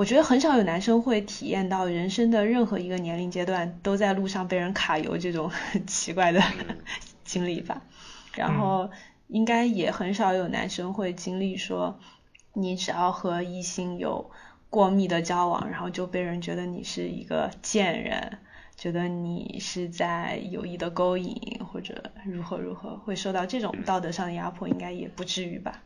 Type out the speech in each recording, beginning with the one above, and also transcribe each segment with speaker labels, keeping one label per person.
Speaker 1: 我觉得很少有男生会体验到人生的任何一个年龄阶段都在路上被人卡油这种很 奇怪的 经历吧。然后应该也很少有男生会经历说，你只要和异性有过密的交往，然后就被人觉得你是一个贱人，觉得你是在有意的勾引或者如何如何，会受到这种道德上的压迫，应该也不至于吧。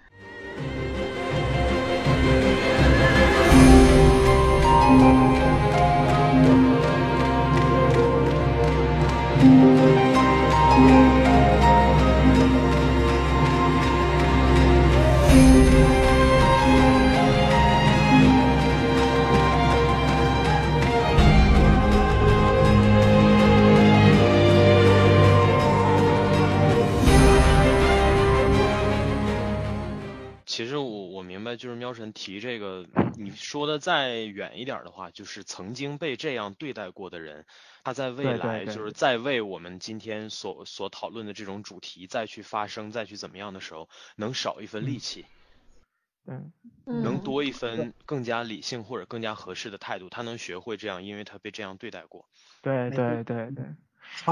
Speaker 2: 其实我我明白，就是喵神提这个，你说的再远一点的话，就是曾经被这样对待过的人，他在未来就是在为我们今天所所讨论的这种主题再去发声，再去怎么样的时候，能少一分力气，
Speaker 3: 嗯，
Speaker 2: 能
Speaker 1: 嗯。
Speaker 2: 多一分更加理性或者更加合适的态度，他能学会这样，因为他被这样对待过。
Speaker 3: 对
Speaker 4: 没
Speaker 3: 对对对。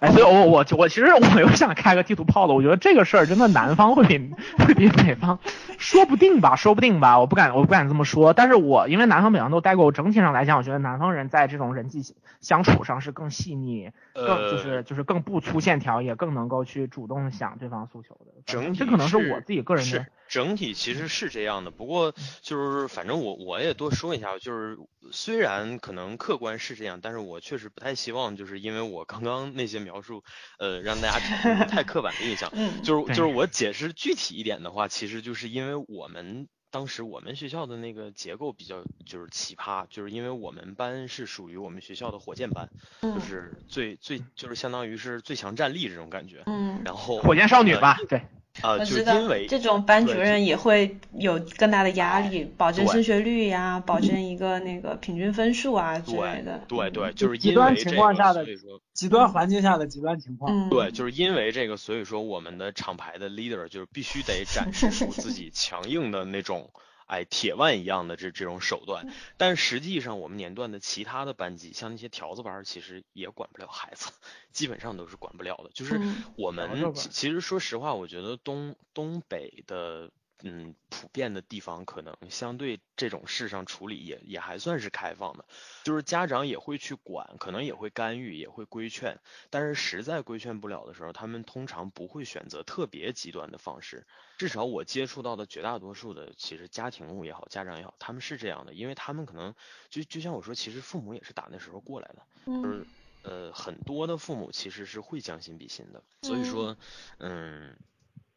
Speaker 3: 哎，所以我我我其实我又想开个地图炮了，我觉得这个事儿真的南方会比会比北方，说不定吧，说不定吧，我不敢我不敢这么说，但是我因为南方北方都待过，我整体上来讲，我觉得南方人在这种人际相处上是更细腻，更就
Speaker 2: 呃
Speaker 3: 是就是更不粗线条，也更能够去主动想对方诉求的。反
Speaker 2: 整体
Speaker 3: 这可能是我自己个人的
Speaker 2: 是整体其实是这样的，不过就是反正我我也多说一下，就是虽然可能客观是这样，但是我确实不太希望就是因为我刚刚那些描述，呃，让大家产 生太刻板的印象。
Speaker 1: 嗯。
Speaker 2: 就是就是我解释具体一点的话，其实就是因为我们当时我们学校的那个结构比较就是奇葩，就是因为我们班是属于我们学校的火箭班，就
Speaker 1: 嗯
Speaker 2: 是最最就是相当于是最强战力这种感觉。
Speaker 1: 嗯，
Speaker 2: 然后
Speaker 3: 火箭少女
Speaker 2: 呃
Speaker 3: 吧，对，
Speaker 2: 啊、就
Speaker 1: 我知道
Speaker 2: 是因为
Speaker 1: 这种班主任也会有更大的压力，保证升学率呀，保证一个那个平均分数啊之类的。
Speaker 2: 对对，
Speaker 1: 嗯
Speaker 2: 就是
Speaker 4: 极端
Speaker 2: 因为这个，
Speaker 4: 情况下的
Speaker 2: 所以说
Speaker 4: 极端环境下的极端情况。
Speaker 1: 嗯，
Speaker 2: 对，就是因为这个，所以说我们的厂牌的 leader 就是必须得展示出自己强硬的那种，哎，铁腕一样的这这种手段。但实际上，我们年段的其他的班级，像那些条子班儿，其实也管不了孩子，基本上都是管不了的。就是
Speaker 1: 嗯
Speaker 2: 我们其其实说实话，我觉得东东北的。嗯，普遍的地方可能相对这种事上处理也也还算是开放的，就是家长也会去管，可能也会干预，也会规劝，但是实在规劝不了的时候，他们通常不会选择特别极端的方式。至少我接触到的绝大多数的，其实家庭也好，家长也好，他们是这样的，因为他们可能就就像我说，其实父母也是打那时候过来的，就
Speaker 1: 嗯
Speaker 2: 是呃很多的父母其实是会将心比心的，所以说，嗯。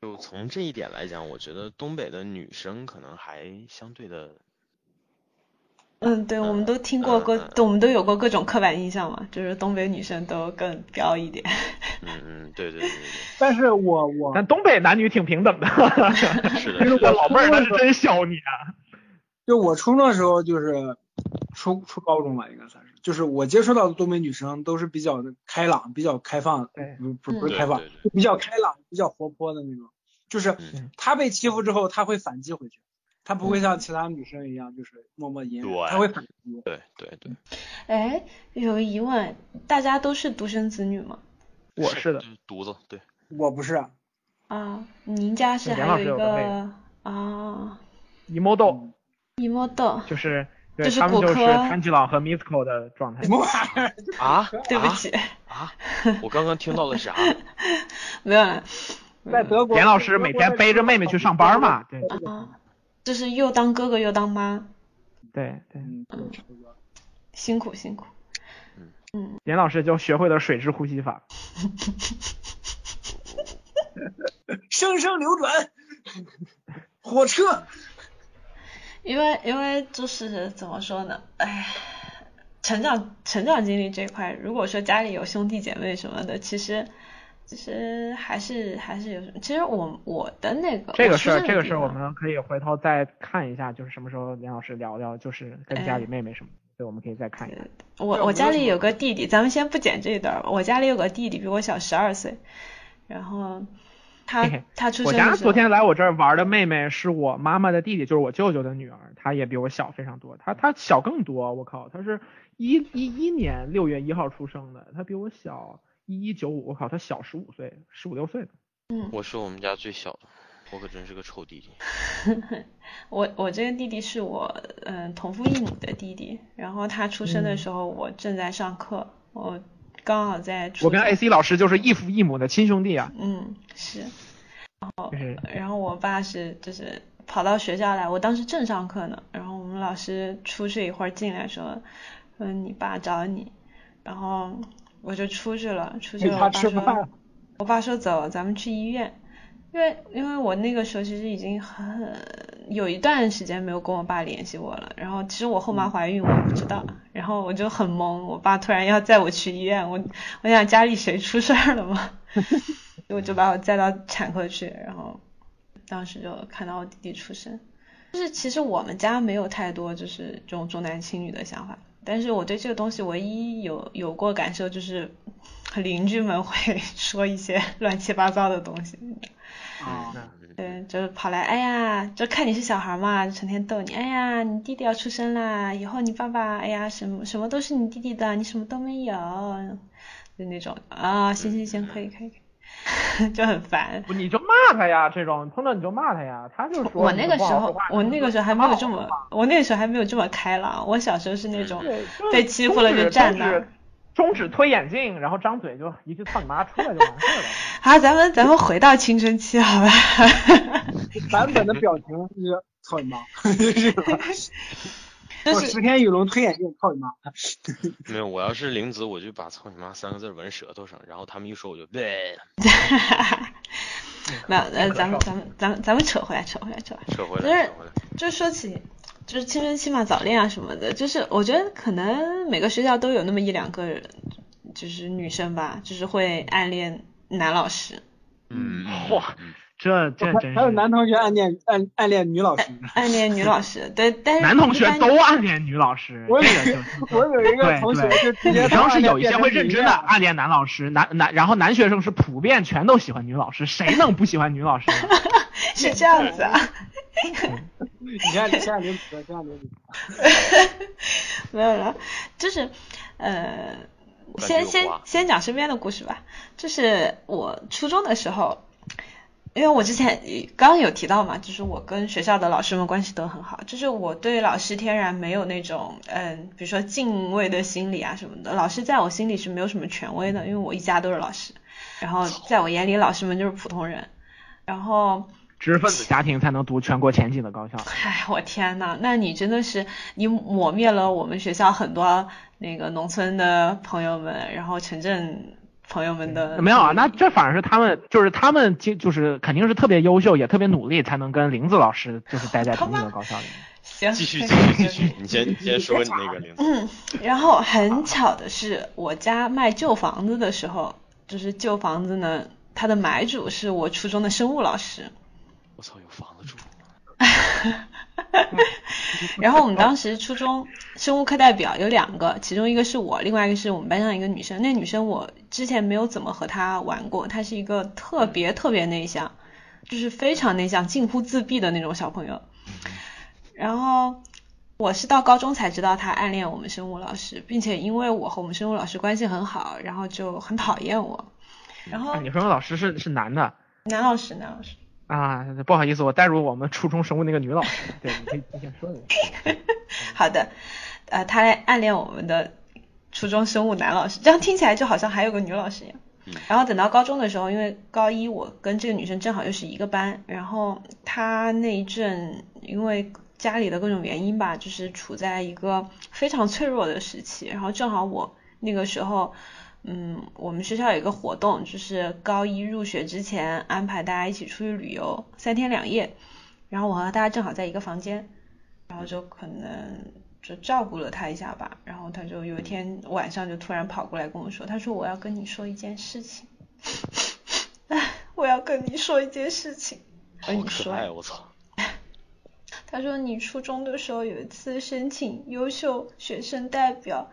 Speaker 2: 就从这一点来讲，我觉得东北的女生可能还相对的，
Speaker 1: 嗯，对，我们都听过各，我们都有过各种刻板印象嘛，就是东北女生都更彪一点。
Speaker 2: 嗯嗯，对对对对
Speaker 4: 但是我我
Speaker 3: 但东北男女挺平等的，
Speaker 2: 对，是的，
Speaker 3: 其实
Speaker 2: 是的
Speaker 3: 我老妹儿那是真小你啊。
Speaker 4: 就我初中的时候，就是初初高中吧，应该算是，就是我接触到的东北女生都是比较的开朗、比较开放，
Speaker 3: 对
Speaker 4: 不不不
Speaker 2: 对
Speaker 4: 是开放
Speaker 2: 对对，
Speaker 4: 就比较开朗、比较活泼的那种。就是他被欺负之后，他会反击回去，他不会像其他女生一样就是默默隐忍，他会反击。
Speaker 2: 对对对，
Speaker 1: 哎，有个疑问，大家都是独生子女吗？
Speaker 3: 我是的
Speaker 2: 独，子，对，
Speaker 4: 我不是，
Speaker 1: 啊，您家是还有一
Speaker 3: 个
Speaker 1: 啊，
Speaker 3: 一摸豆
Speaker 1: 一摸豆，
Speaker 3: 就是对
Speaker 1: 就是
Speaker 3: 他们就是
Speaker 1: 骨科
Speaker 3: 炭治郎和 Misko 的状态
Speaker 4: 什。么玩意儿？
Speaker 2: 啊，啊
Speaker 1: 对不起，
Speaker 2: 啊，我刚刚听到了啥？
Speaker 1: 没有了
Speaker 4: 在德国，
Speaker 3: 严老师每天背着妹妹去上班嘛，对
Speaker 1: 啊，就是又当哥哥又当妈，
Speaker 3: 对对，
Speaker 4: 嗯。
Speaker 1: 辛苦辛苦。
Speaker 3: 严老师就学会了水之呼吸法。
Speaker 4: 生生流转，火车。
Speaker 1: 因为因为就是怎么说呢，哎，成长成长经历这块，如果说家里有兄弟姐妹什么的，其实其实还是还是有什么。其实我我的那个
Speaker 3: 这个事儿，这个事儿我们可以回头再看一下，就是什么时候梁老师聊聊，就是跟家里妹妹什么的，对，我们可以再看一下。
Speaker 1: 我我家里有个弟弟，咱们先不剪这一段儿。我家里有个弟弟，比我小十二岁，然后他他出生我
Speaker 3: 家昨天来我这儿玩的妹妹是我妈妈的弟弟，就是我舅舅的女儿，她也比我小非常多，她她小更多，我靠，她是一一一年六月一号出生的，她比我小一一九五，我靠，他小十五岁，十五六岁的。
Speaker 1: 嗯，
Speaker 2: 我是我们家最小的，我可真是个臭弟弟。
Speaker 1: 我我这个弟弟是我嗯同父异母的弟弟，然后他出生的
Speaker 3: 嗯。
Speaker 1: 时候我正在上课，我刚好在
Speaker 3: 我跟
Speaker 1: 中。
Speaker 3: AC 老师就是异父异母的亲兄弟啊，
Speaker 1: 嗯是，
Speaker 3: 然后
Speaker 1: 然后我爸是就是跑到学校来，我当时正上课呢，然后我们老师出去一会儿进来说，嗯你爸找你，然后我就出去了，出去了，我爸说，我爸说走，咱们去医院，因为因为我那个时候其实已经很有一段时间没有跟我爸联系我了，然后其实我后妈怀孕我也不知道，然后我就很懵，我爸突然要载我去医院，我我想家里谁出事儿了吗？我就把我载到产科去，然后当时就看到我弟弟出生，就是其实我们家没有太多就是这种重男轻女的想法，但是我对这个东西唯一有有过感受就是 邻居们会 说一些 乱七八糟的东西，
Speaker 4: 啊，
Speaker 1: 对，就是跑来，哎呀，就看你是小孩嘛，就成天逗你，哎呀，你弟弟要出生啦，以后你爸爸，哎呀，什么什么都是你弟弟的，你什么都没有，就那种啊，行行行，可以可以，可以 就很烦。
Speaker 3: 不你就骂他呀，这种碰到你就骂他呀，他就说
Speaker 1: 我那个时候我那个时候还没有这么，我那个时候还没有这么开朗。我小时候是那种被欺负了就站那儿
Speaker 3: 中指。中指推眼镜，然后张嘴就一句操你妈出来就完事儿了。
Speaker 1: 好，咱们咱们回到青春期好吧？
Speaker 4: 版本的表情是操你妈，是吧？我
Speaker 1: 就是
Speaker 4: 石田雨龙推眼镜，操你妈！
Speaker 2: 没有，我要是玲子，我就把“操你妈”三个字纹舌头上，然后他们一说我就对，
Speaker 1: 没有，呃，咱们咱们咱们咱们扯回来，扯回来，扯回来。
Speaker 2: 扯回
Speaker 1: 就是
Speaker 2: 来，扯回来。
Speaker 1: 就说起就是青春期嘛，早恋啊什么的，就是我觉得可能每个学校都有那么一两个人，就是女生吧，就是会暗恋男老师，
Speaker 2: 嗯，
Speaker 3: 嚯这这真是
Speaker 4: 还有男同学暗恋暗暗恋女老师。
Speaker 1: 暗恋女老师，对，但是
Speaker 3: 男同学都暗恋女老师，
Speaker 4: 我有
Speaker 3: 就
Speaker 4: 我有一个同学
Speaker 3: 对
Speaker 4: 就直接
Speaker 3: 女生是有一些会认真的暗恋男老师，男男然后男学生是普遍全都喜欢女老师，谁能不喜欢女老师呢？
Speaker 1: 是这样子啊，
Speaker 4: 你看你像林子，像林子，
Speaker 1: 没有了，就是呃，先先先讲身边的故事吧，就是我初中的时候。因为我之前刚刚有提到嘛，就是我跟学校的老师们关系都很好，就是我对老师天然没有那种嗯，比如说敬畏的心理啊什么的。老师在我心里是没有什么权威的，因为我一家都是老师，然后在我眼里老师们就是普通人。然后，
Speaker 3: 知识分子家庭才能读全国前几的高校。
Speaker 1: 哎，我天呐，那你真的是你抹灭了我们学校很多那个农村的朋友们，然后城镇朋友们的
Speaker 3: 没有啊，那这反而是他们，就是他们就就是肯定是特别优秀，也特别努力，才能跟林子老师 就是待在同一个高校里面。
Speaker 1: 行，
Speaker 2: 继续，继续，继续。你先，你先说你那个林子。
Speaker 1: 嗯，然后很巧的是，我家卖旧房子的时候，就是旧房子呢，它的买主是我初中的生物老师。
Speaker 2: 我操，有房子住。
Speaker 1: 然后我们当时初中生物课代表有两个，其中一个是我，另外一个是我们班上一个女生。那女生我之前没有怎么和她玩过，她是一个特别特别内向，就是非常内向，近乎自闭的那种小朋友。然后我是到高中才知道她暗恋我们生物老师，并且因为我和我们生物老师关系很好，然后就很讨厌我。然后
Speaker 3: 啊，你说老师是是男的
Speaker 1: 男老师，男老师。
Speaker 3: 啊？不好意思，我带入我们初中生物那个女老师。对，你可以提前说一下。
Speaker 1: 好的，呃，他来暗恋我们的初中生物男老师，这样听起来就好像还有个女老师一样。然后等到高中的时候，因为高一我跟这个女生正好又是一个班，然后她那一阵因为家里的各种原因吧，就是处在一个非常脆弱的时期，然后正好我那个时候。嗯，我们学校有一个活动，就是高一入学之前安排大家一起出去旅游三天两夜，然后我和大家正好在一个房间，然后就可能就照顾了他一下吧，然后他就有一天晚上就突然跑过来跟我说，他说我要跟你说一件事情，哎，我要跟你说一件事情，跟你说，
Speaker 2: 可爱，我操！
Speaker 1: 他说你初中的时候有一次申请优秀学生代表，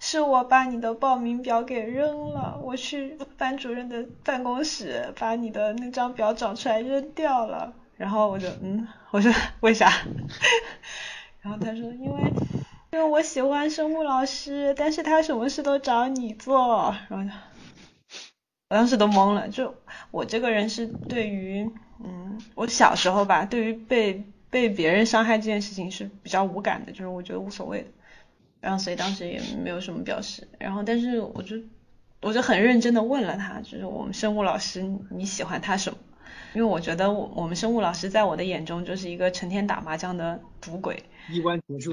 Speaker 1: 是我把你的报名表给扔了，我去班主任的办公室把你的那张表找出来扔掉了。然后我就嗯，我说为啥？然后他说因为因为我喜欢生物老师，但是他什么事都找你做。然后我当时都懵了，就我这个人是对于嗯，我小时候吧，对于被被别人伤害这件事情是比较无感的，就是我觉得无所谓的。然后所以当时也没有什么表示。然后但是我就我就很认真的问了他，就是我们生物老师你喜欢他什么？因为我觉得我我们生物老师在我的眼中就是一个成天打麻将的赌鬼。
Speaker 4: 衣冠禽兽。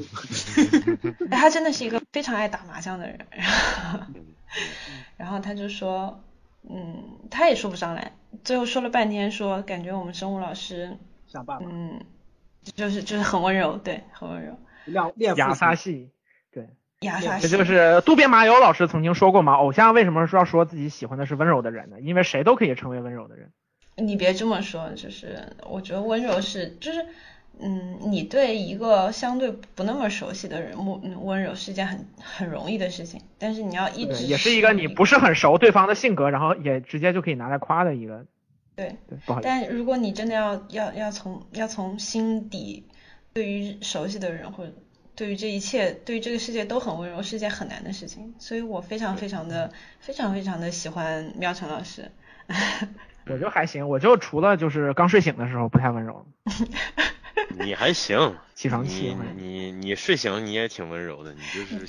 Speaker 1: 他真的是一个非常爱打麻将的人。然后他就说，嗯，他也说不上来，最后说了半天，说感觉我们生物老师，嗯，就是就是很温柔，对，很温柔。
Speaker 4: 练练
Speaker 3: 亚萨系，这就是渡边麻友老师曾经说过嘛，偶像为什么说要说自己喜欢的是温柔的人呢？因为谁都可以成为温柔的人。
Speaker 1: 你别这么说，就是我觉得温柔是，就是，嗯，你对一个相对不那么熟悉的人温温柔是一件很很容易的事情，但是你要一直
Speaker 3: 也是一个你不是很熟对方的性格，然后也直接就可以拿来夸的一个。
Speaker 1: 对，
Speaker 3: 不好意思。
Speaker 1: 但如果你真的要要要从要从心底对于熟悉的人或者对于这一切对于这个世界都很温柔是一件很难的事情，所以我非常非常的非常非常的喜欢苗晨老师。
Speaker 3: 我就还行，我就除了就是刚睡醒的时候不太温柔。
Speaker 2: 你还行，
Speaker 3: 起床气。
Speaker 2: 你你睡醒你也挺温柔的，你就是。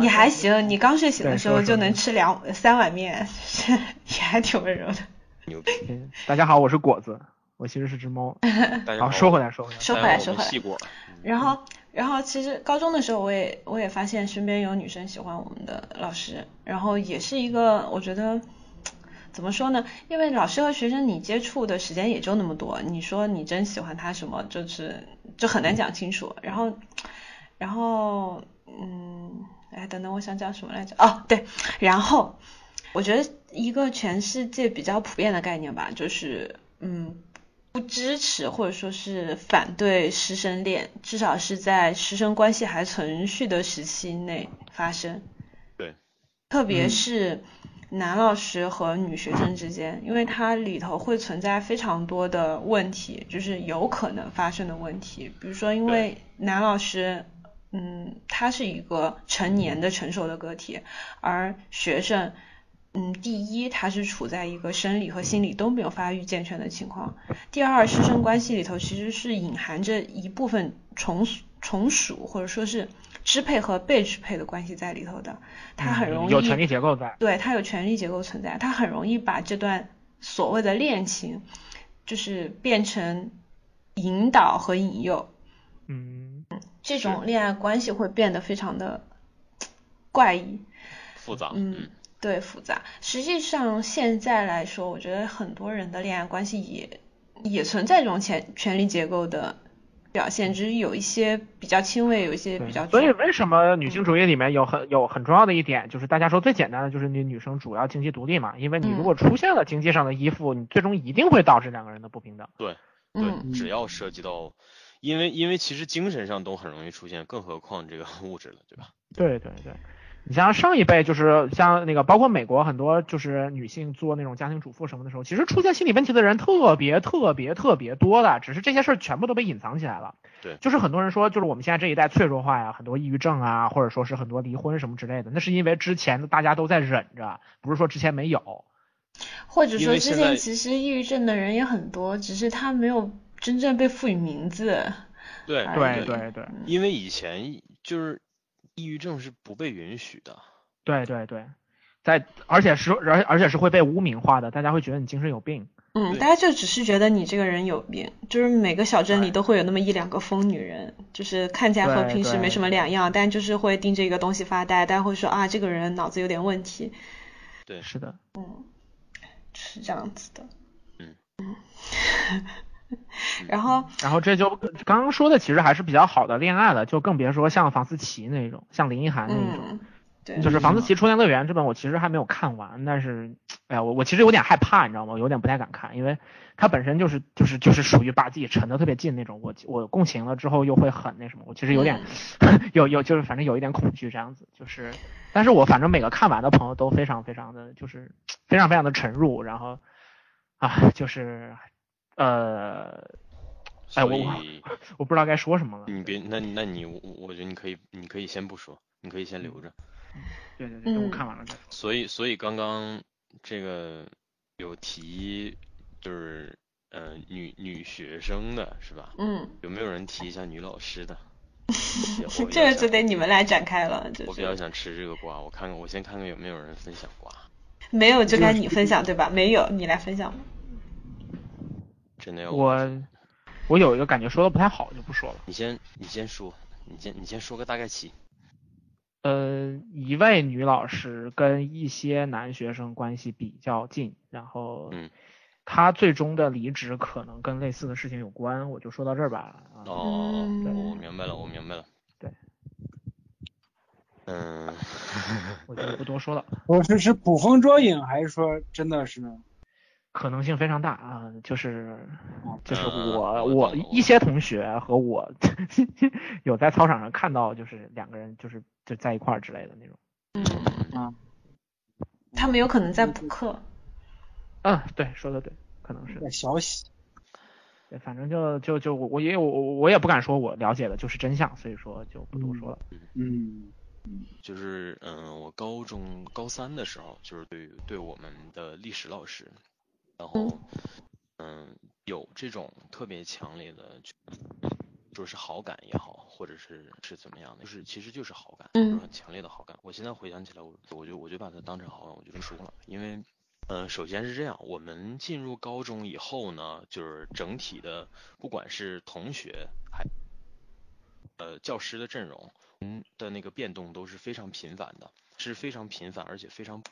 Speaker 1: 你还行，你刚睡醒的时候就能吃两三碗面，也还挺温柔的。
Speaker 2: 牛逼！
Speaker 3: 大家好，我是果子，我其实是只猫。
Speaker 2: 好，
Speaker 3: 说回来，说回来，
Speaker 1: 说回来，说回来。然后，然后其实高中的时候，我也我也发现身边有女生喜欢我们的老师，然后也是一个我觉得。怎么说呢？因为老师和学生你接触的时间也就那么多，你说你真喜欢他什么，就是就很难讲清楚。然后，然后，嗯，哎，等等，我想讲什么来着？哦，对，然后我觉得一个全世界比较普遍的概念吧，就是嗯，不支持或者说是反对师生恋，至少是在师生关系还存续的时期内发生。
Speaker 2: 对，
Speaker 1: 特别是。男老师和女学生之间，因为它里头会存在非常多的问题，就是有可能发生的问题。比如说，因为男老师，嗯，他是一个成年的成熟的个体，而学生，嗯，第一，他是处在一个生理和心理都没有发育健全的情况；第二，师生关系里头其实是隐含着一部分从从属或者说是。支配和被支配的关系在里头的，他很容易
Speaker 3: 有权力结构在，
Speaker 1: 对他有权力结构存在，他很容易把这段所谓的恋情，就是变成引导和引诱，
Speaker 3: 嗯，
Speaker 1: 这种恋爱关系会变得非常的 怪异，
Speaker 2: 复杂，
Speaker 1: 嗯，对，复杂。实际上现在来说，我觉得很多人的恋爱关系也也存在这种权权力结构的。表现只是有一些比较轻微，有一些比较。
Speaker 3: 所以为什么女性主义里面有很有很重要的一点，就是大家说最简单的就是你女生主要经济独立嘛？因为你如果出现了经济上的依附，你最终一定会导致两个人的不平等。
Speaker 2: 对，对，只要涉及到，因为因为其实精神上都很容易出现，更何况这个物质了，对吧？
Speaker 3: 对对对。你像上一辈，就是像那个，包括美国很多就是女性做那种家庭主妇什么的时候，其实出现心理问题的人特别特别特别多的，只是这些事儿全部都被隐藏起来了。
Speaker 2: 对，
Speaker 3: 就是很多人说，就是我们现在这一代脆弱化呀，很多抑郁症啊，或者说是很多离婚什么之类的，那是因为之前的大家都在忍着，不是说之前没有。
Speaker 1: 或者说之前其实抑郁症的人也很多，只是他没有真正被赋予名字。
Speaker 2: 对
Speaker 3: 对对对，
Speaker 2: 因为以前就是。抑郁症是不被允许的，
Speaker 3: 对对对，在而且是而而且是会被污名化的，大家会觉得你精神有病。
Speaker 1: 嗯，大家就只是觉得你这个人有病，就是每个小镇里都会有那么一两个疯女人，就是看起来和平时没什么两样，但就是会盯着一个东西发呆，大家会说啊这个人脑子有点问题。
Speaker 2: 对，
Speaker 3: 是的。
Speaker 1: 嗯，是这样子的。
Speaker 2: 嗯
Speaker 1: 嗯。然后，
Speaker 3: 然后这就刚刚说的其实还是比较好的恋爱了，就更别说像房思琪那种，像林奕涵那种，
Speaker 1: 对，
Speaker 3: 就是房思琪初恋乐园这本我其实还没有看完，但是，哎呀，我我其实有点害怕，你知道吗？有点不太敢看，因为它本身就是就是就是属于把自己沉得特别近那种，我我共情了之后又会很那什么，我其实有点 有有就是反正有一点恐惧这样子，就是。但是我反正每个看完的朋友都非常非常的就是非常非常的沉入，然后啊就是呃，哎我我不知道该说什么了。
Speaker 2: 你别，那那你我我觉得你可以，你可以先不说，你可以先留着。
Speaker 3: 对对对，等我
Speaker 1: 嗯
Speaker 3: 看完了再说。
Speaker 2: 所以所以刚刚这个有提就是呃女女学生的是吧？
Speaker 1: 嗯，
Speaker 2: 有没有人提一下女老师的？
Speaker 1: 这个就得你们来展开了，就
Speaker 2: 我比较想吃这个瓜，我看看，我先看看有没有人分享瓜。
Speaker 1: 没有就该你分享对吧？没有，你来分享吧。
Speaker 2: 真的要
Speaker 3: 我我有一个感觉说的不太好，就不说了。
Speaker 2: 你先你先说，你先你先说个大概齐。
Speaker 3: 呃，一位女老师跟一些男学生关系比较近，然后
Speaker 2: 嗯
Speaker 3: 她最终的离职可能跟类似的事情有关，我就说到这儿吧。啊
Speaker 2: 哦，
Speaker 1: 嗯
Speaker 2: 我明白了，我明白了。
Speaker 3: 对。
Speaker 2: 嗯，
Speaker 3: 我就不多说了，
Speaker 4: 我是是捕风捉影，还是说真的是？
Speaker 3: 可能性非常大啊，就是就是
Speaker 2: 嗯
Speaker 3: 我
Speaker 2: 我
Speaker 3: 我一些同学和我 有在操场上看到，就是两个人就是就在一块儿之类的那种。
Speaker 1: 嗯，
Speaker 4: 啊，
Speaker 1: 他们有可能在补课。
Speaker 3: 嗯，对，说的对，可能是。
Speaker 4: 在小喜，
Speaker 3: 对，反正就就就我我也我我也不敢说我了解的就是真相，所以说就不多说了。
Speaker 4: 嗯
Speaker 2: 就是嗯，我高中高三的时候，就是对对我们的历史老师，然后嗯有这种特别强烈的，就是好感也好，或者是是怎么样的，就是其实就是好感，就是
Speaker 1: 嗯
Speaker 2: 很强烈的好感。我现在回想起来，我我就我就把它当成好感，我就跟说了，因为。嗯，首先是这样，我们进入高中以后呢，就是整体的，不管是同学还呃教师的阵容，嗯的那个变动都是非常频繁的，是非常频繁，而且非常，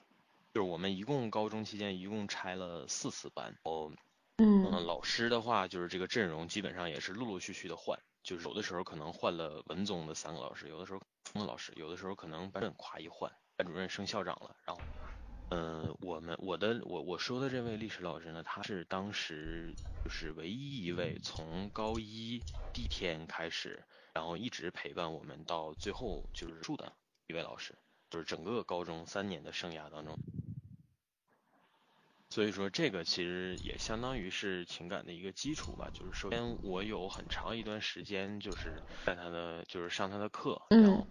Speaker 2: 就是我们一共高中期间一共拆了四次班，哦，嗯，
Speaker 1: 嗯
Speaker 2: 老师的话就是这个阵容基本上也是陆陆续续的换，就是有的时候可能换了文综的三个老师，有的时候的老师，有的时候可能班主任夸一换，班主任升校长了，然后。嗯，我们我的我我说的这位历史老师呢，他是当时就是唯一一位从高一第一天开始，然后一直陪伴我们到最后就是住的一位老师，就是整个高中三年的生涯当中。所以说这个其实也相当于是情感的一个基础吧。就是首先我有很长一段时间就是在他的就是上他的课，然后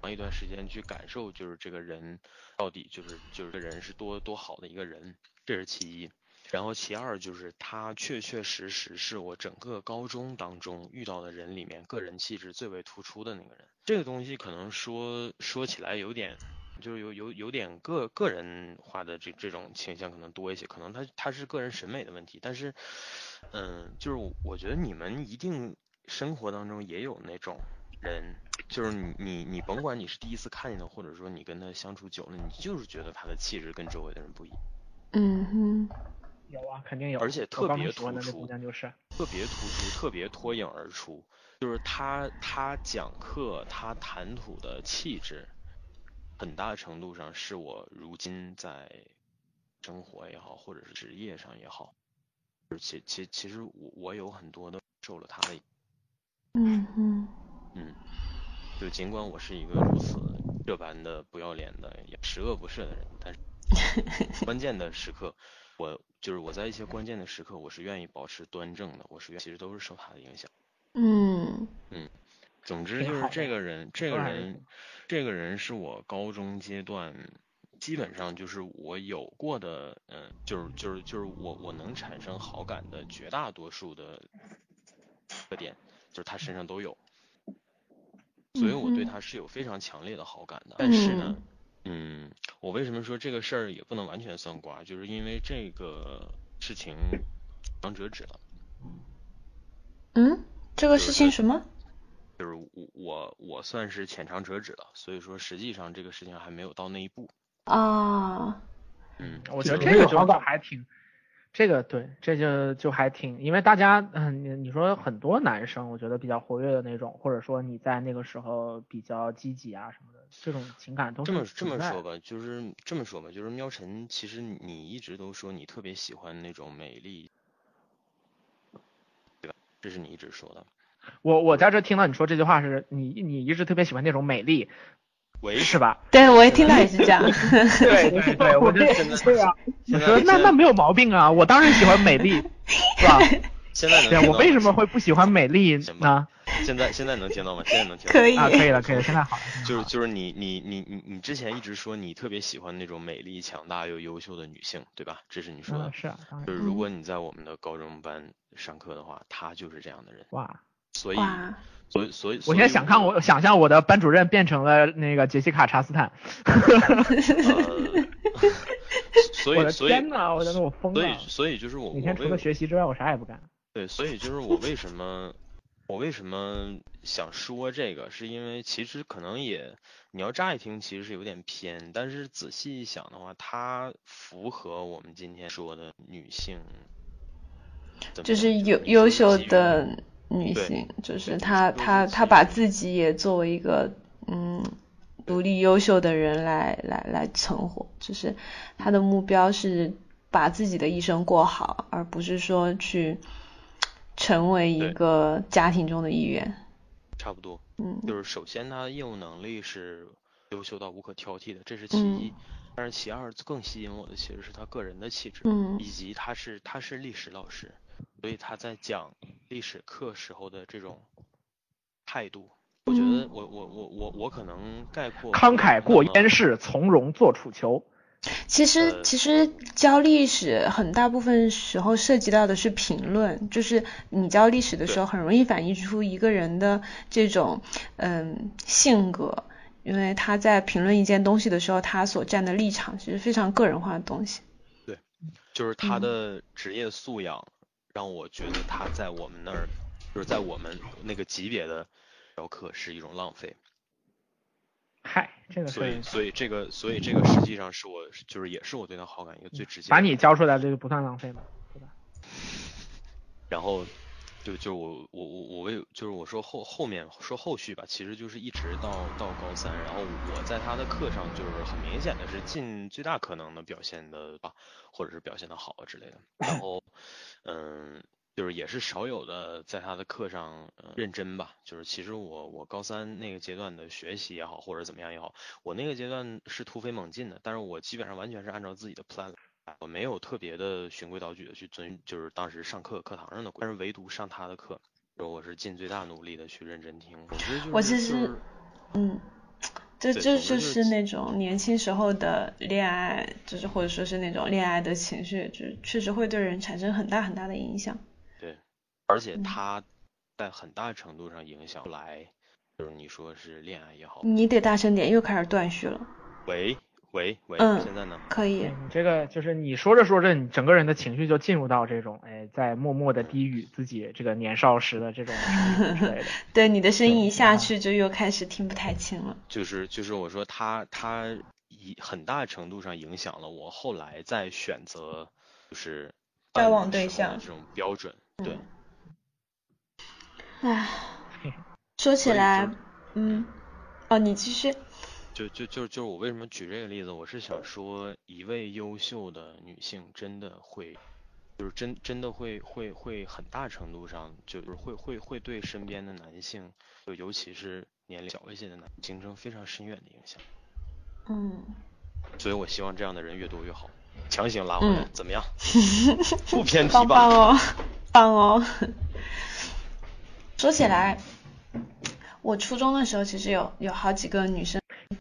Speaker 2: 长一段时间去感受就是这个人到底就是就是这个人是多多好的一个人，这是其一。然后其二就是他确确实实是我整个高中当中遇到的人里面个人气质最为突出的那个人。这个东西可能说说起来有点。就是有有有点个个人化的这这种倾向可能多一些，可能他他是个人审美的问题，但是，嗯，就是我觉得你们一定生活当中也有那种人，就是你你你甭管你是第一次看见他，或者说你跟他相处久了，你就是觉得他的气质跟周围的人不一样，
Speaker 1: 嗯哼，
Speaker 3: 有啊，肯定有。
Speaker 2: 而且特别突出
Speaker 3: 就是。
Speaker 2: 特别突出，特别脱颖而出，就是他他讲课他谈吐的气质。很大程度上是我如今在生活也好，或者是职业上也好，就是其其其实我我有很多的受了他的，
Speaker 1: 嗯哼，
Speaker 2: 嗯，就尽管我是一个如此这般的不要脸的、也十恶不赦的人，但是 关键的时刻，我就是我在一些关键的时刻，我是愿意保持端正的，我是愿其实都是受他的影响，
Speaker 1: 嗯。
Speaker 2: 嗯。总之就是这个人，这个人，这个人是我高中阶段基本上就是我有过的，嗯，就是就是就是我我能产生好感的绝大多数的特点，就是他身上都有，所以我对他是有非常强烈的好感的。但是呢，嗯，我为什么说这个事儿也不能完全算瓜，就是因为这个事情刚折纸了。
Speaker 1: 嗯，这个事情什么？
Speaker 2: 就是我我我算是浅尝辄止了，所以说实际上这个事情还没有到那一步。
Speaker 1: 啊，
Speaker 2: 嗯，
Speaker 3: 我觉得这个就还挺，这个对，这就就还挺，因为大家嗯，你你说很多男生，我觉得比较活跃的那种，或者说你在那个时候比较积极啊什么的，这种情感都是
Speaker 2: 这么这么说吧，就是这么说吧，就是喵晨，其实你一直都说你特别喜欢那种美丽，对吧？这是你一直说的。
Speaker 3: 我我在这听到你说这句话是你你一直特别喜欢那种美丽，
Speaker 2: 喂，
Speaker 3: 是吧？
Speaker 1: 对，我一听到也是这样。
Speaker 3: 对对对，我就
Speaker 4: 对啊，
Speaker 3: 我说那那没有毛病啊，我当然喜欢美丽，是吧？
Speaker 2: 现在能
Speaker 3: 我为什么会不喜欢美丽呢？
Speaker 2: 现在现在能听到吗？现在能听到吗
Speaker 1: 可以
Speaker 3: 啊，可以了，可以了，现在好了。现在好了
Speaker 2: 就是就是你你你你你之前一直说你特别喜欢那种美丽、强大又优秀的女性，对吧？这是你说的
Speaker 3: 嗯，。是啊，
Speaker 2: 就是如果你在我们的高中班上课的话，她就是这样的人。
Speaker 3: 哇，
Speaker 2: 所以
Speaker 1: 哇，
Speaker 2: 所以所以
Speaker 3: 我现在想看我想象我的班主任变成了那个杰西卡查斯坦。
Speaker 2: 呃，所以 所以
Speaker 3: 天呐，我真的我疯
Speaker 2: 所以。所以就是我我
Speaker 3: 每天除了学习之外，我啥也不干。
Speaker 2: 对，所以就是我为什么我为什么想说这个，是因为其实可能也你要乍一听其实是有点偏，但是仔细一想的话，它符合我们今天说的女性，
Speaker 1: 就是优优秀的女性，就是她她她把自己也作为一个嗯独立优秀的人来来来存活，就是她的目标是把自己的一生过好，而不是说去成为一个家庭中的一员。
Speaker 2: 差不多。
Speaker 1: 嗯
Speaker 2: 就是首先他业务能力是优秀到无可挑剔的，这是其
Speaker 1: 嗯
Speaker 2: 一。但是其二，更吸引我的其实是他个人的气质，
Speaker 1: 嗯
Speaker 2: 以及他是他是历史老师，所以他在讲历史课时候的这种态度，我觉得
Speaker 1: 嗯
Speaker 2: 我我我我我可能概括
Speaker 3: 慷慨过
Speaker 2: 那么
Speaker 3: 燕市，从容做楚囚。
Speaker 1: 其实
Speaker 2: 呃
Speaker 1: 其实教历史很大部分时候涉及到的是评论，就是你教历史的时候很容易反映出一个人的这种嗯性格，因为他在评论一件东西的时候，他所站的立场其实非常个人化的东西。
Speaker 2: 对就是他
Speaker 1: 嗯
Speaker 2: 的职业素养，让我觉得他在我们那儿，就是在我们那个级别的雕刻是一种浪费。
Speaker 3: 嗨，这个
Speaker 2: 所以，所以这个，所以这个实际上是我，就是也是我对他好感一个最直接。
Speaker 3: 把你教出来，这个不算浪费嘛，对吧？
Speaker 2: 然后，就就我我我我为就是我说后后面说后续吧，其实就是一直到到高三，然后我在他的课上就是很明显的是尽最大可能的表现的吧，或者是表现的好之类的。然后，嗯。就是也是少有的在他的课上、认真吧，就是其实我我高三那个阶段的学习也好，或者怎么样也好，我那个阶段是突飞猛进的，但是我基本上完全是按照自己的 plan 来，我没有特别的循规蹈矩的去遵，就是当时上课课堂上的规，但是唯独上他的课，我是尽最大努力的去认真听。
Speaker 1: 我其实
Speaker 2: 就是
Speaker 1: 嗯，这
Speaker 2: 对
Speaker 1: 这就
Speaker 2: 就是
Speaker 1: 是那种年轻时候的恋爱，就是或者说是那种恋爱的情绪，就是确实会对人产生很大很大的影响。
Speaker 2: 对，而且
Speaker 1: 嗯
Speaker 2: 他在很大程度上影响来，就是你说是恋爱也好，
Speaker 1: 你得大声点，又开始断续了。
Speaker 2: 喂喂喂，
Speaker 1: 嗯
Speaker 2: 现在呢？
Speaker 1: 可以
Speaker 3: 这个就是你说着说着，你整个人的情绪就进入到这种，哎，在默默的低语自己这个年少时的这种之类的。
Speaker 1: 对你的声音一下去，就又开始听不太清了。
Speaker 2: 就是就是我说他他以很大程度上影响了我后来在选择就是
Speaker 1: 交往对象
Speaker 2: 的这种标准，对。
Speaker 1: 唉，说起来，嗯，哦，你继续。
Speaker 2: 就就就就是我为什么举这个例子，我是想说，一位优秀的女性真的会，就是真真的会会会很大程度上就是会会会对身边的男性，就尤其是年龄小一些的男形成非常深远的影响。
Speaker 1: 嗯，
Speaker 2: 所以我希望这样的人越多越好，强行拉回来，
Speaker 1: 嗯
Speaker 2: 怎么样？不偏题
Speaker 1: 棒
Speaker 2: 吧？
Speaker 1: 棒哦，棒哦。说起来，我初中的时候其实有有好几个女生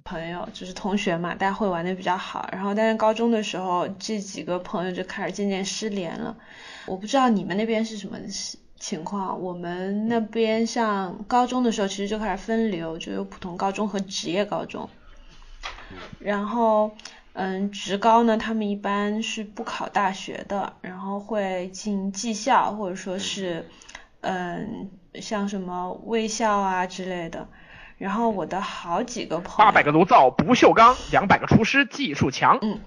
Speaker 1: 朋友，就是同学嘛，大家会玩的比较好。然后，但是高中的时候，这几个朋友就开始渐渐失联了。我不知道你们那边是什么情况。我们那边像高中的时候，其实就开始分流，就有普通高中和职业高中。然后，嗯，职高呢，他们一般是不考大学的，然后会进技校或者说是，嗯，像什么卫校啊之类的。然后我的好几个朋友，
Speaker 3: 八百个炉灶不锈钢，两百个厨师技术强。
Speaker 1: 嗯，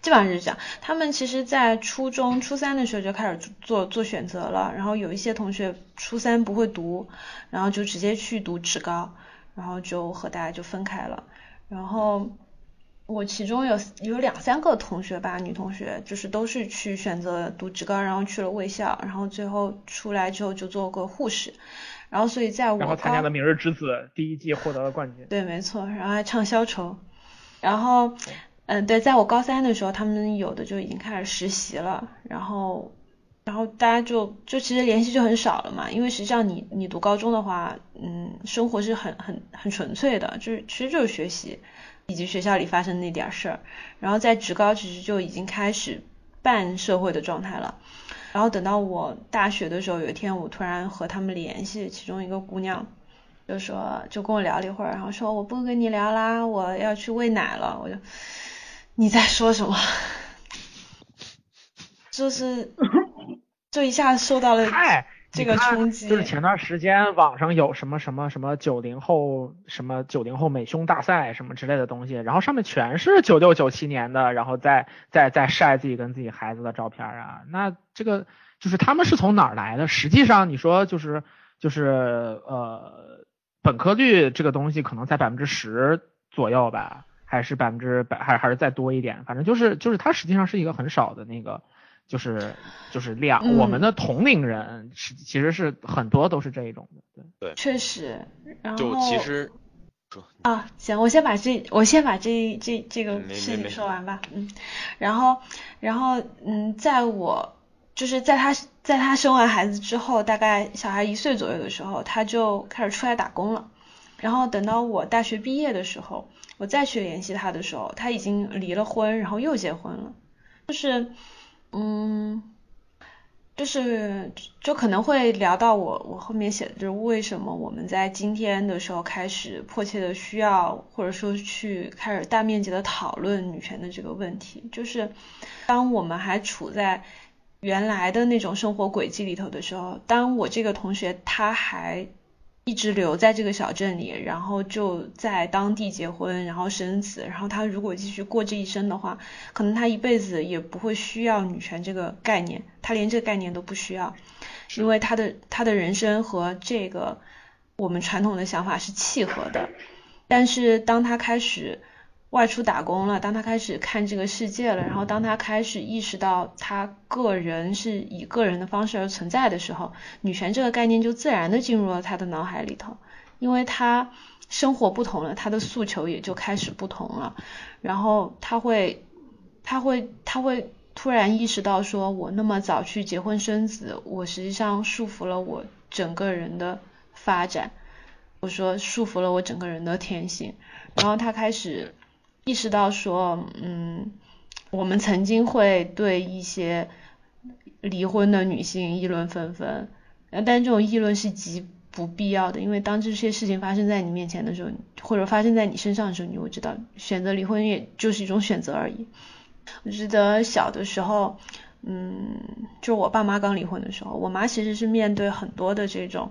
Speaker 1: 基本上就是这样。他们其实，在初中、初三的时候就开始做做选择了，然后有一些同学初三不会读，然后就直接去读职高，然后就和大家就分开了。然后我其中有有两三个同学吧，女同学，就是都是去选择读职高，然后去了卫校，然后最后出来之后就做过护士。然后所以在我
Speaker 3: 然后参加
Speaker 1: 高
Speaker 3: 了《明日之子》第一季获得了冠军。
Speaker 1: 对，没错，然后还唱消愁，然后，嗯，对，在我高三的时候，他们有的就已经开始实习了，然后，然后大家就就其实联系就很少了嘛，因为实际上你你读高中的话，嗯，生活是很很很纯粹的，就是其实就是学习以及学校里发生那点儿事儿，然后在职高其实就已经开始半社会的状态了。然后等到我大学的时候，有一天我突然和他们联系，其中一个姑娘就说就跟我聊了一会儿，然后说我不跟你聊啦，我要去喂奶了。我就你在说什么？就是 就一下受到了
Speaker 3: 嗨，
Speaker 1: 这个冲击，
Speaker 3: 就是前段时间网上有什么什么什么九零后什么九零后美胸大赛什么之类的东西，然后上面全是九六九七年的，然后再再再晒自己跟自己孩子的照片啊，那这个就是他们是从哪儿来的？实际上你说就是就是呃本科率这个东西可能在百分之十左右吧，还是百分之百还还是再多一点，反正就是就是它实际上是一个很少的那个。就是就是两，
Speaker 1: 嗯
Speaker 3: 我们的同龄人是其实是很多都是这一种的，对。
Speaker 1: 确实，然后
Speaker 2: 就其实说
Speaker 1: 啊，行，我先把这我先把这这这个事情说完吧，嗯，然后然后嗯，在我就是在他在他生完孩子之后，大概小孩一岁左右的时候，他就开始出来打工了。然后等到我大学毕业的时候，我再去联系他的时候，他已经离了婚，然后又结婚了，就是嗯。就是就可能会聊到我我后面写的就是为什么我们在今天的时候开始迫切的需要或者说去开始大面积的讨论女权的这个问题，就是当我们还处在原来的那种生活轨迹里头的时候，当我这个同学他还一直留在这个小镇里，然后就在当地结婚，然后生子，然后他如果继续过这一生的话，可能他一辈子也不会需要女权这个概念，他连这个概念都不需要，因为他的他的人生和这个我们传统的想法是契合的。但是当他开始外出打工了，当他开始看这个世界了，然后当他开始意识到他个人是以个人的方式而存在的时候，女权这个概念就自然的进入了他的脑海里头，因为他生活不同了，他的诉求也就开始不同了，然后他会，他会，他会突然意识到，说我那么早去结婚生子，我实际上束缚了我整个人的发展，我说束缚了我整个人的天性，然后他开始。意识到说，嗯，我们曾经会对一些离婚的女性议论纷纷，但这种议论是极不必要的，因为当这些事情发生在你面前的时候，或者发生在你身上的时候，你会知道选择离婚也就是一种选择而已。我记得小的时候，嗯，就我爸妈刚离婚的时候，我妈其实是面对很多的这种，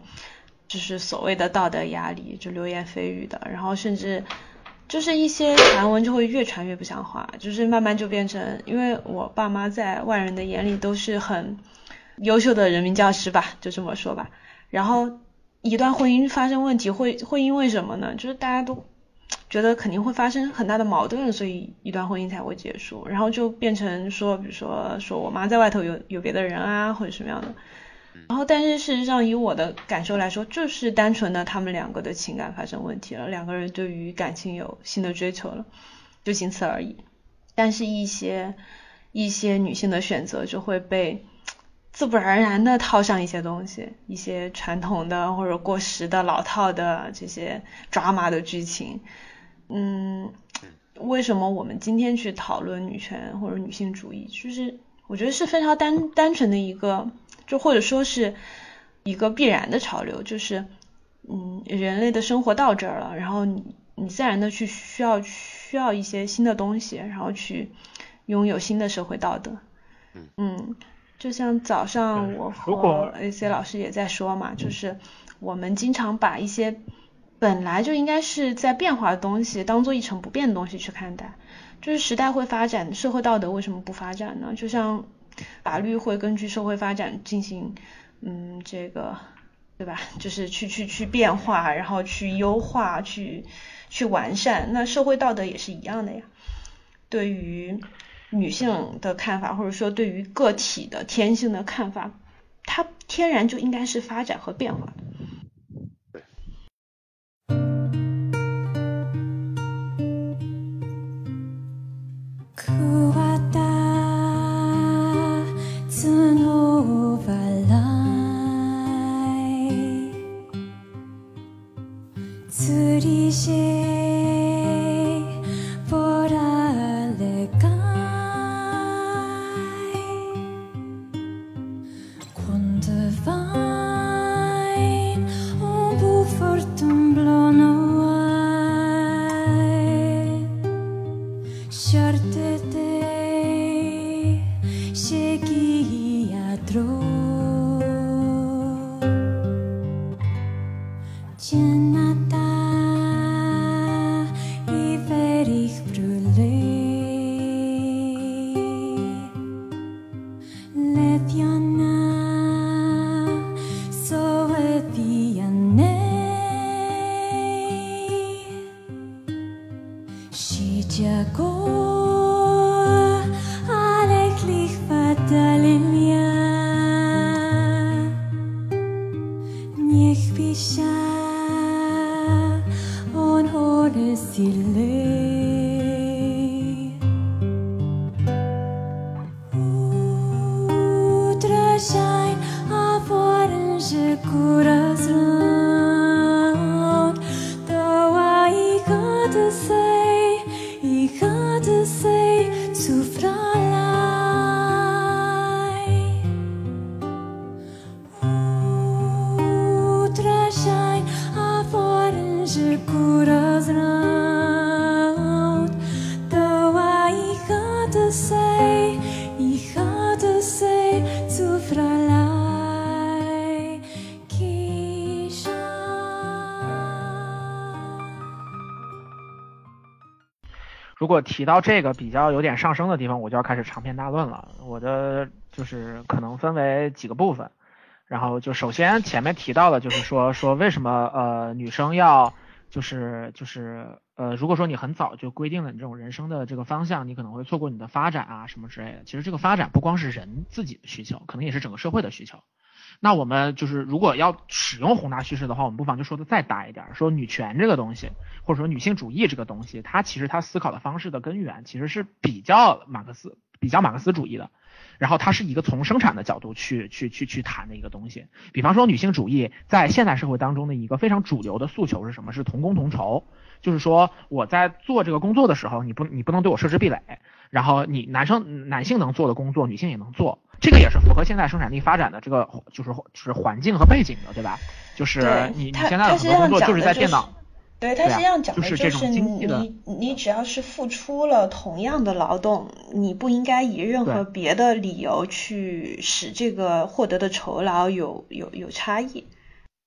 Speaker 1: 就是所谓的道德压力，就流言蜚语的，然后甚至。就是一些传闻就会越传越不像话，就是慢慢就变成，因为我爸妈在外人的眼里都是很优秀的人民教师吧，就这么说吧。然后一段婚姻发生问题，会会因为什么呢？就是大家都觉得肯定会发生很大的矛盾，所以一段婚姻才会结束。然后就变成说，比如说说我妈在外头有有别的人啊，或者什么样的。然后，但是事实上，以我的感受来说，就是单纯的他们两个的情感发生问题了，两个人对于感情有新的追求了，就仅此而已。但是，一些一些女性的选择就会被自不而然的套上一些东西，一些传统的或者过时的老套的这些抓马的剧情。嗯，为什么我们今天去讨论女权或者女性主义？就是我觉得是非常单单纯的一个。就或者说是一个必然的潮流，就是嗯，人类的生活到这儿了，然后你你自然的去需要需要一些新的东西，然后去拥有新的社会道德。嗯，就像早上我和 AC 老师也在说嘛，就是我们经常把一些本来就应该是在变化的东西，当做一成不变的东西去看待。就是时代会发展，社会道德为什么不发展呢？就像。法律会根据社会发展进行，嗯，这个对吧？就是去去去变化，然后去优化，去去完善。那社会道德也是一样的呀。对于女性的看法，或者说对于个体的天性的看法，它天然就应该是发展和变化的。
Speaker 3: 对。提到这个比较有点上升的地方，我就要开始长篇大论了。我的就是可能分为几个部分，然后就首先前面提到的就是说说为什么呃女生要就是就是呃如果说你很早就规定了你这种人生的这个方向，你可能会错过你的发展啊什么之类的。其实这个发展不光是人自己的需求，可能也是整个社会的需求。那我们就是如果要使用宏大叙事的话，我们不妨就说的再大一点，说女权这个东西，或者说女性主义这个东西，它其实它思考的方式的根源其实是比较马克思、比较马克思主义的，然后它是一个从生产的角度去去去去谈的一个东西。比方说女性主义在现代社会当中的一个非常主流的诉求是什么？是同工同酬，就是说我在做这个工作的时候，你不你不能对我设置壁垒，然后你男生男性能做的工作，女性也能做。这个也是符合现在生产力发展的这个就是就是环境和背景的，对吧？就是你你现在很多工作就是在电脑，
Speaker 1: 对，他实际上讲
Speaker 3: 的，就是
Speaker 1: 你你只要是付出了同样的劳动，你不应该以任何别的理由去使这个获得的酬劳有有有差异。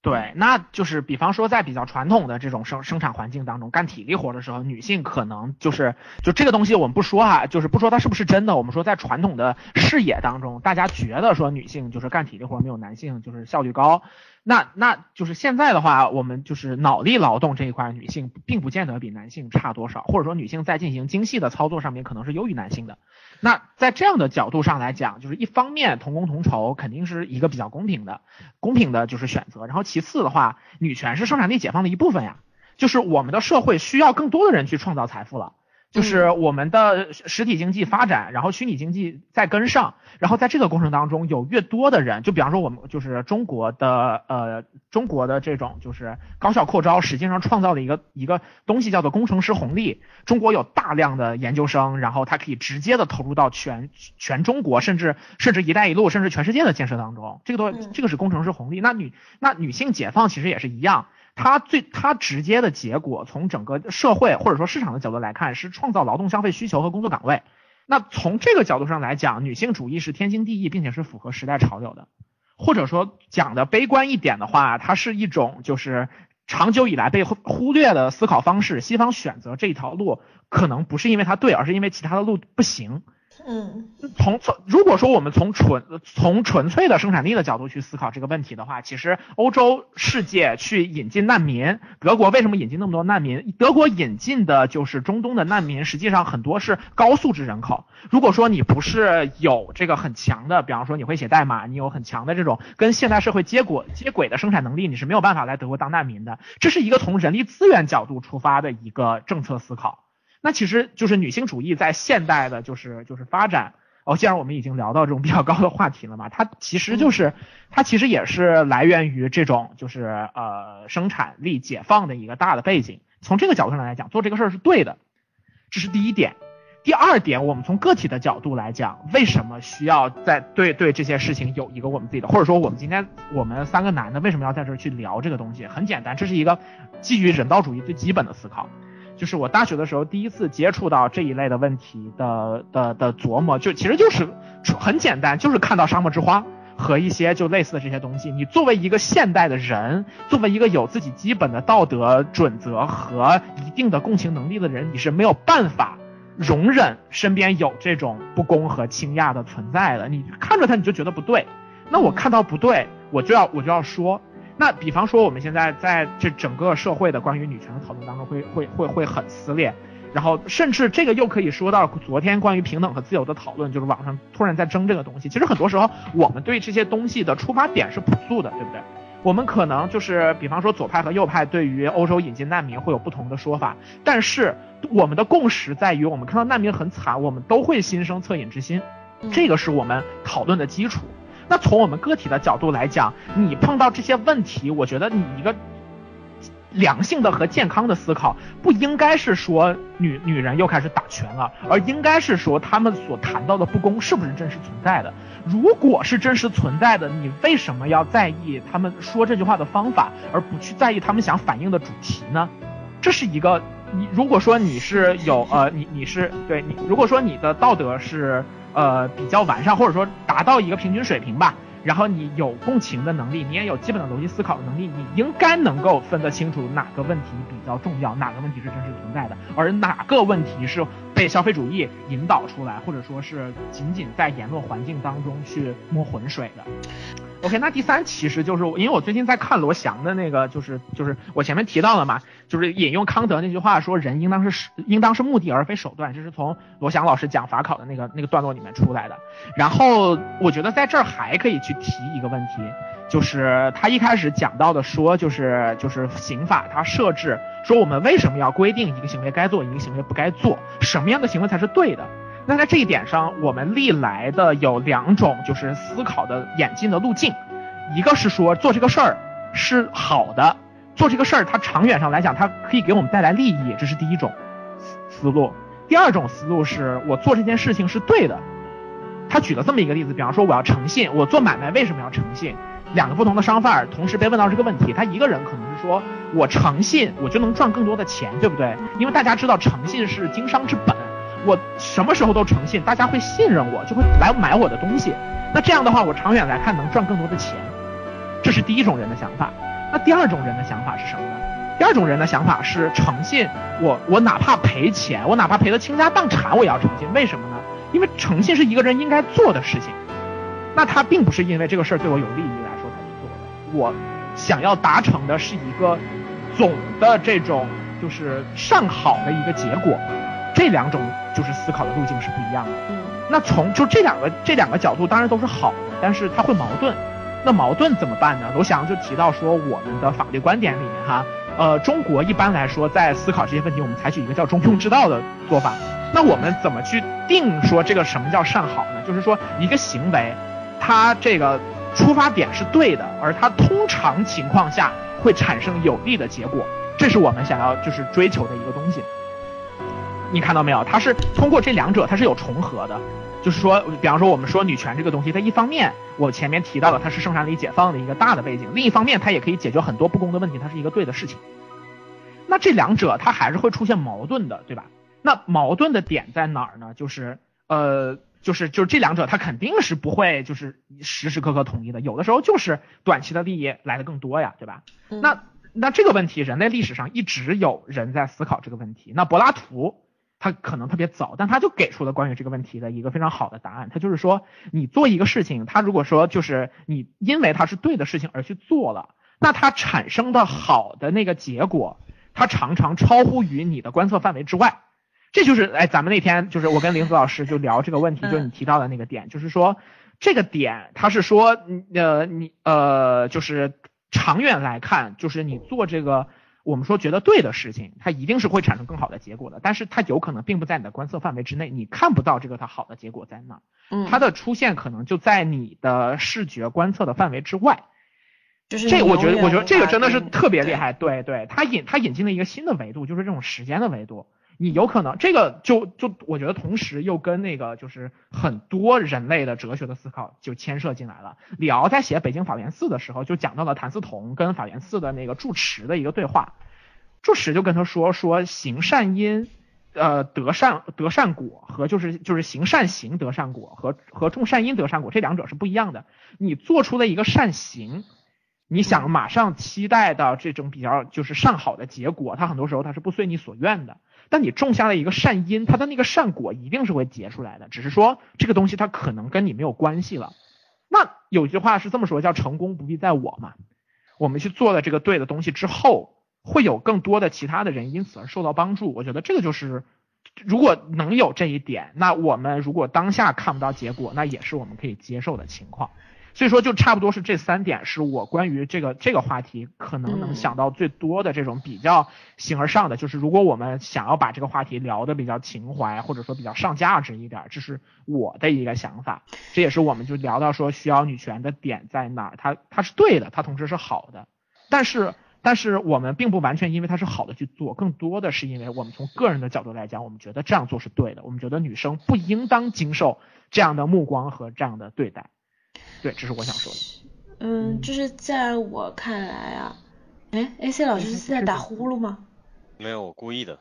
Speaker 3: 对，那就是比方说在比较传统的这种生生产环境当中，干体力活的时候，女性可能就是就这个东西我们不说哈，就是不说它是不是真的，我们说在传统的视野当中，大家觉得说女性就是干体力活没有男性就是效率高。那那就是现在的话，我们就是脑力劳动这一块，女性并不见得比男性差多少，或者说女性在进行精细的操作上面可能是优于男性的。那在这样的角度上来讲，就是一方面同工同酬肯定是一个比较公平的、公平的就是选择。然后其次的话，女权是生产力解放的一部分呀，就是我们的社会需要更多的人去创造财富了。就是我们的实体经济发展，然后虚拟经济再跟上，然后在这个过程当中，有越多的人，就比方说我们就是中国的呃中国的这种就是高校扩招，实际上创造了一个一个东西叫做工程师红利。中国有大量的研究生，然后他可以直接的投入到全全中国，甚至甚至一带一路，甚至全世界的建设当中。这个都这个是工程师红利。那女那女性解放其实也是一样。它最它直接的结果，从整个社会或者说市场的角度来看，是创造劳动消费需求和工作岗位。那从这个角度上来讲，女性主义是天经地义，并且是符合时代潮流的。或者说讲的悲观一点的话，它是一种就是长久以来被忽略的思考方式。西方选择这一条路，可能不是因为它对，而是因为其他的路不行。
Speaker 1: 嗯，
Speaker 3: 从从如果说我们从纯从纯粹的生产力的角度去思考这个问题的话，其实欧洲世界去引进难民，德国为什么引进那么多难民？德国引进的就是中东的难民，实际上很多是高素质人口。如果说你不是有这个很强的，比方说你会写代码，你有很强的这种跟现代社会接轨接轨的生产能力，你是没有办法来德国当难民的。这是一个从人力资源角度出发的一个政策思考。那其实就是女性主义在现代的，就是就是发展哦。既然我们已经聊到这种比较高的话题了嘛，它其实就是它其实也是来源于这种就是呃生产力解放的一个大的背景。从这个角度上来讲，做这个事儿是对的，这是第一点。第二点，我们从个体的角度来讲，为什么需要在对对这些事情有一个我们自己的，或者说我们今天我们三个男的为什么要在这儿去聊这个东西？很简单，这是一个基于人道主义最基本的思考。就是我大学的时候第一次接触到这一类的问题的的的琢磨，就其实就是很简单，就是看到沙漠之花和一些就类似的这些东西。你作为一个现代的人，作为一个有自己基本的道德准则和一定的共情能力的人，你是没有办法容忍身边有这种不公和倾轧的存在的。你看着他你就觉得不对，那我看到不对，我就要我就要说。那比方说，我们现在在这整个社会的关于女权的讨论当中，会会会会很撕裂。然后甚至这个又可以说到昨天关于平等和自由的讨论，就是网上突然在争这个东西。其实很多时候我们对这些东西的出发点是朴素的，对不对？我们可能就是比方说左派和右派对于欧洲引进难民会有不同的说法，但是我们的共识在于，我们看到难民很惨，我们都会心生恻隐之心，这个是我们讨论的基础。那从我们个体的角度来讲，你碰到这些问题，我觉得你一个。良性的和健康的思考，不应该是说女女人又开始打拳了，而应该是说他们所谈到的不公是不是真实存在的？如果是真实存在的，你为什么要在意他们说这句话的方法，而不去在意他们想反映的主题呢？这是一个你如果说你是有 呃你你是对你如果说你的道德是呃比较完善，或者说达到一个平均水平吧。然后你有共情的能力，你也有基本的逻辑思考的能力，你应该能够分得清楚哪个问题比较重要，哪个问题是真实存在的，而哪个问题是被消费主义引导出来，或者说是仅仅在言论环境当中去摸浑水的。OK，那第三其实就是因为我最近在看罗翔的那个，就是就是我前面提到了嘛，就是引用康德那句话说人应当是应当是目的而非手段，这是从罗翔老师讲法考的那个那个段落里面出来的。然后我觉得在这儿还可以去提一个问题，就是他一开始讲到的说就是就是刑法它设置说我们为什么要规定一个行为该做一个行为不该做，什么样的行为才是对的。那在这一点上，我们历来的有两种就是思考的演进的路径，一个是说做这个事儿是好的，做这个事儿它长远上来讲它可以给我们带来利益，这是第一种思路。第二种思路是我做这件事情是对的。他举了这么一个例子，比方说我要诚信，我做买卖为什么要诚信？两个不同的商贩同时被问到这个问题，他一个人可能是说我诚信，我就能赚更多的钱，对不对？因为大家知道诚信是经商之本。我什么时候都诚信，大家会信任我，就会来买我的东西。那这样的话，我长远来看能赚更多的钱。这是第一种人的想法。那第二种人的想法是什么呢？第二种人的想法是诚信，我我哪怕赔钱，我哪怕赔得倾家荡产，我也要诚信。为什么呢？因为诚信是一个人应该做的事情。那他并不是因为这个事儿对我有利益来说才去做的。我想要达成的是一个总的这种就是上好的一个结果。这两种就是思考的路径是不一样的。嗯，那从就这两个这两个角度当然都是好的，但是它会矛盾。那矛盾怎么办呢？罗翔就提到说，我们的法律观点里面哈，呃，中国一般来说在思考这些问题，我们采取一个叫中庸之道的做法。那我们怎么去定说这个什么叫善好呢？就是说一个行为，它这个出发点是对的，而它通常情况下会产生有利的结果，这是我们想要就是追求的一个东西。你看到没有？它是通过这两者，它是有重合的。就是说，比方说我们说女权这个东西，它一方面我前面提到了它是生产力解放的一个大的背景，另一方面它也可以解决很多不公的问题，它是一个对的事情。那这两者它还是会出现矛盾的，对吧？那矛盾的点在哪儿呢？就是呃，就是就是这两者它肯定是不会就是时时刻刻统一的，有的时候就是短期的利益来的更多呀，对吧？那那这个问题，人类历史上一直有人在思考这个问题。那柏拉图。他可能特别早，但他就给出了关于这个问题的一个非常好的答案。他就是说，你做一个事情，他如果说就是你因为它是对的事情而去做了，那它产生的好的那个结果，它常常超乎于你的观测范围之外。这就是哎，咱们那天就是我跟林子老师就聊这个问题，就是你提到的那个点，就是说这个点，他是说呃你呃就是长远来看，就是你做这个。我们说觉得对的事情，它一定是会产生更好的结果的，但是它有可能并不在你的观测范围之内，你看不到这个它好的结果在哪，嗯，它的出现可能就在你的视觉观测的范围之外，
Speaker 1: 就是
Speaker 3: 这，我觉得我觉得这个真的是特别厉害，对对，它引它引进了一个新的维度，就是这种时间的维度。你有可能这个就就我觉得同时又跟那个就是很多人类的哲学的思考就牵涉进来了。李敖在写《北京法源寺》的时候就讲到了谭嗣同跟法源寺的那个住持的一个对话，住持就跟他说说行善因，呃得善得善果和就是就是行善行得善果和和种善因得善果这两者是不一样的。你做出了一个善行，你想马上期待到这种比较就是上好的结果，它很多时候它是不随你所愿的。但你种下了一个善因，它的那个善果一定是会结出来的，只是说这个东西它可能跟你没有关系了。那有句话是这么说，叫成功不必在我嘛。我们去做了这个对的东西之后，会有更多的其他的人因此而受到帮助。我觉得这个就是如果能有这一点，那我们如果当下看不到结果，那也是我们可以接受的情况。所以说，就差不多是这三点，是我关于这个这个话题可能能想到最多的这种比较形而上的。就是如果我们想要把这个话题聊的比较情怀，或者说比较上价值一点，这是我的一个想法。这也是我们就聊到说需要女权的点在哪儿，它它是对的，它同时是好的。但是但是我们并不完全因为它是好的去做，更多的是因为我们从个人的角度来讲，我们觉得这样做是对的。我们觉得女生不应当经受这样的目光和这样的对待。对，这是我想说的。
Speaker 1: 嗯，就是在我看来啊，哎，AC 老师是在打呼噜吗？
Speaker 2: 没有，我故意的。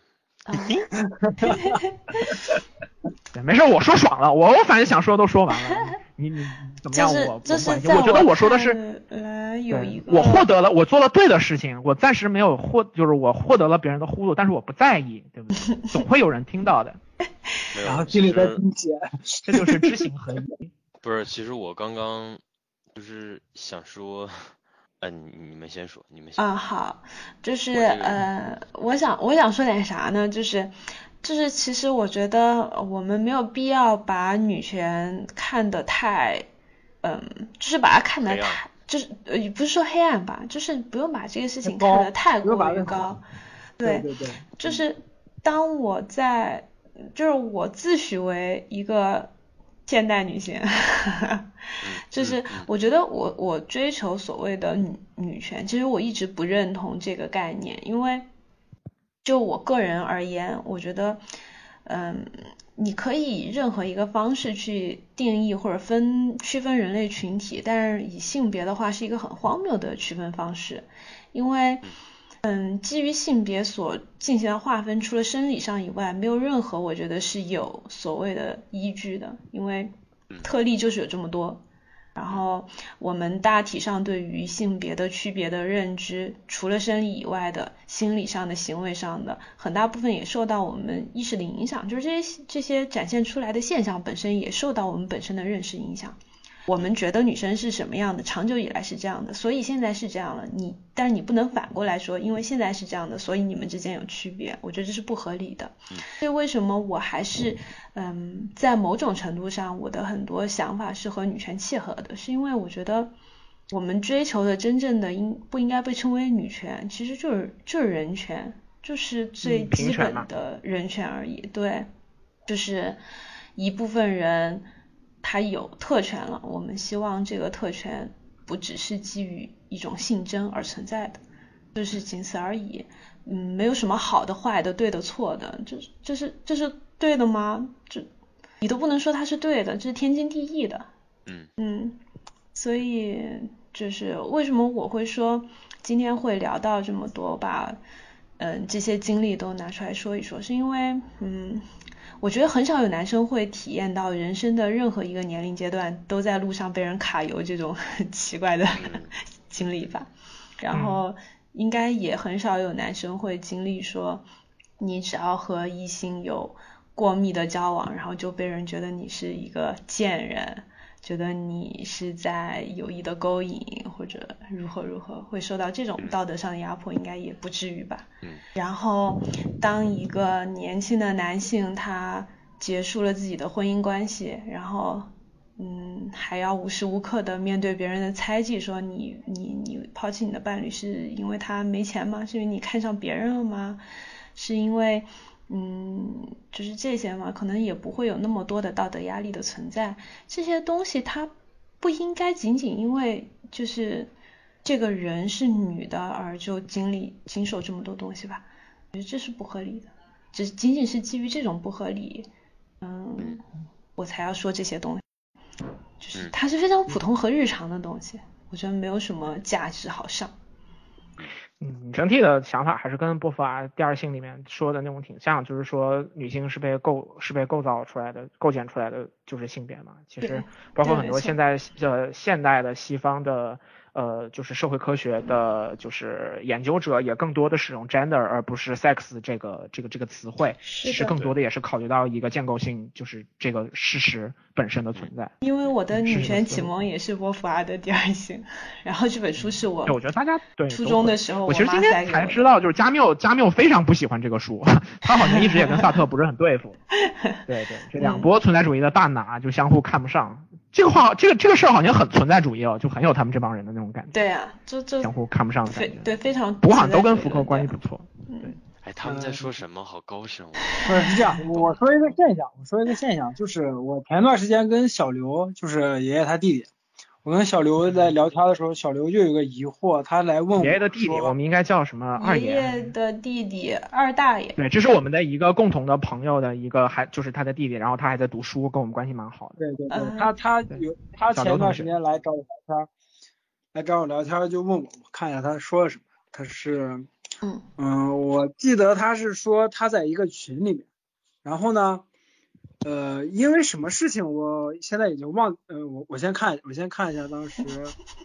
Speaker 3: 对，没事，我说爽了，我我反正想说都说完了。你你怎么样？我
Speaker 1: 这是
Speaker 3: 我觉得我说的是，
Speaker 1: 来有一个，
Speaker 3: 我获得了，我做了对的事情，我暂时没有获，就是我获得了别人的呼噜，但是我不在意，对不对？总会有人听到的。
Speaker 4: 然后心里在纠结，
Speaker 3: 这就是知行合一。
Speaker 2: 不是，其实我刚刚就是想说，嗯，你们先说，你们先。
Speaker 1: 啊，好，就是呃，我想我想说点啥呢？就是就是其实我觉得我们没有必要把女权看得太，嗯，就是把它看得太，就是呃，不是说黑暗吧，就是不用把这个事情看得太过于高。
Speaker 4: 对对对。
Speaker 1: 就是当我在，就是我自诩为一个。现代女性，就是我觉得我我追求所谓的女女权，其实我一直不认同这个概念，因为就我个人而言，我觉得，嗯，你可以以任何一个方式去定义或者分区分人类群体，但是以性别的话是一个很荒谬的区分方式，因为。嗯，基于性别所进行的划分，除了生理上以外，没有任何我觉得是有所谓的依据的，因为特例就是有这么多。然后我们大体上对于性别的区别的认知，除了生理以外的心理上的行为上的，很大部分也受到我们意识的影响，就是这些这些展现出来的现象本身也受到我们本身的认识影响。我们觉得女生是什么样的，长久以来是这样的，所以现在是这样了。你，但是你不能反过来说，因为现在是这样的，所以你们之间有区别。我觉得这是不合理的。所以为什么我还是，嗯，在某种程度上，我的很多想法是和女权契合的，是因为我觉得我们追求的真正的应不应该被称为女权，其实就是就是人权，就是最基本的人权而已。对，就是一部分人。他有特权了，我们希望这个特权不只是基于一种性征而存在的，就是仅此而已。嗯，没有什么好的、坏的、对的、错的，这这是这是对的吗？这你都不能说它是对的，这是天经地义的。
Speaker 2: 嗯
Speaker 1: 嗯，所以就是为什么我会说今天会聊到这么多，把嗯这些经历都拿出来说一说，是因为嗯。我觉得很少有男生会体验到人生的任何一个年龄阶段都在路上被人卡油这种很 奇怪的 经历吧。然后应该也很少有男生会经历说，你只要和异性有过密的交往，然后就被人觉得你是一个贱人。觉得你是在有意的勾引或者如何如何，会受到这种道德上的压迫，应该也不至于吧。
Speaker 2: 嗯。
Speaker 1: 然后，当一个年轻的男性他结束了自己的婚姻关系，然后，嗯，还要无时无刻的面对别人的猜忌，说你你你抛弃你的伴侣是因为他没钱吗？是因为你看上别人了吗？是因为？嗯，就是这些嘛，可能也不会有那么多的道德压力的存在。这些东西它不应该仅仅因为就是这个人是女的而就经历经受这么多东西吧？我觉得这是不合理的。只仅仅是基于这种不合理，嗯，我才要说这些东西。就是它是非常普通和日常的东西，我觉得没有什么价值好上。
Speaker 3: 嗯，整体的想法还是跟波伏娃第二性里面说的那种挺像，就是说女性是被构是被构造出来的、构建出来的就是性别嘛。其实包括很多现在呃现代的西方的呃，就是社会科学的，就是研究者也更多的使用 gender 而不是 sex 这个这个这个词汇，其实更多的也是考虑到一个建构性，就是这个事实本身的存在。
Speaker 1: 因为我的女权启蒙也是波伏娃的第二性，然后这本书是我，
Speaker 3: 我觉得大家对
Speaker 1: 初中的时候，
Speaker 3: 我其实今天才知道，就是加缪加缪非常不喜欢这个书，他好像一直也跟萨特不是很对付。对对，这两波存在主义的大拿就相互看不上。这个话，这个这个事儿好像很存在主义哦，就很有他们这帮人的那种感觉。
Speaker 1: 对啊，这这
Speaker 3: 相互看不上的感觉。
Speaker 1: 对，非常。
Speaker 3: 不过好像都跟福柯关系不错。
Speaker 1: 嗯。
Speaker 2: 哎，他们在说什么？好高深哦。
Speaker 4: 不是是这样，我说一个现象，我说一个现象，就是我前段时间跟小刘，就是爷爷他弟弟。我跟小刘在聊天的时候，小刘就有个疑惑，他来问我
Speaker 3: 爷爷的弟弟，我们应该叫什么？二
Speaker 1: 爷。爷爷的弟弟，二大爷。
Speaker 3: 对，这是我们的一个共同的朋友的一个，还就是他的弟弟，然后他还在读书，跟我们关系蛮好的。
Speaker 4: 对对对，他他有他前段时间来找我聊天，来找我聊天就问我，我看一下他说了什么。他是，
Speaker 1: 嗯
Speaker 4: 嗯，我记得他是说他在一个群里面，然后呢。呃，因为什么事情，我现在已经忘，呃，我我先看，我先看一下当时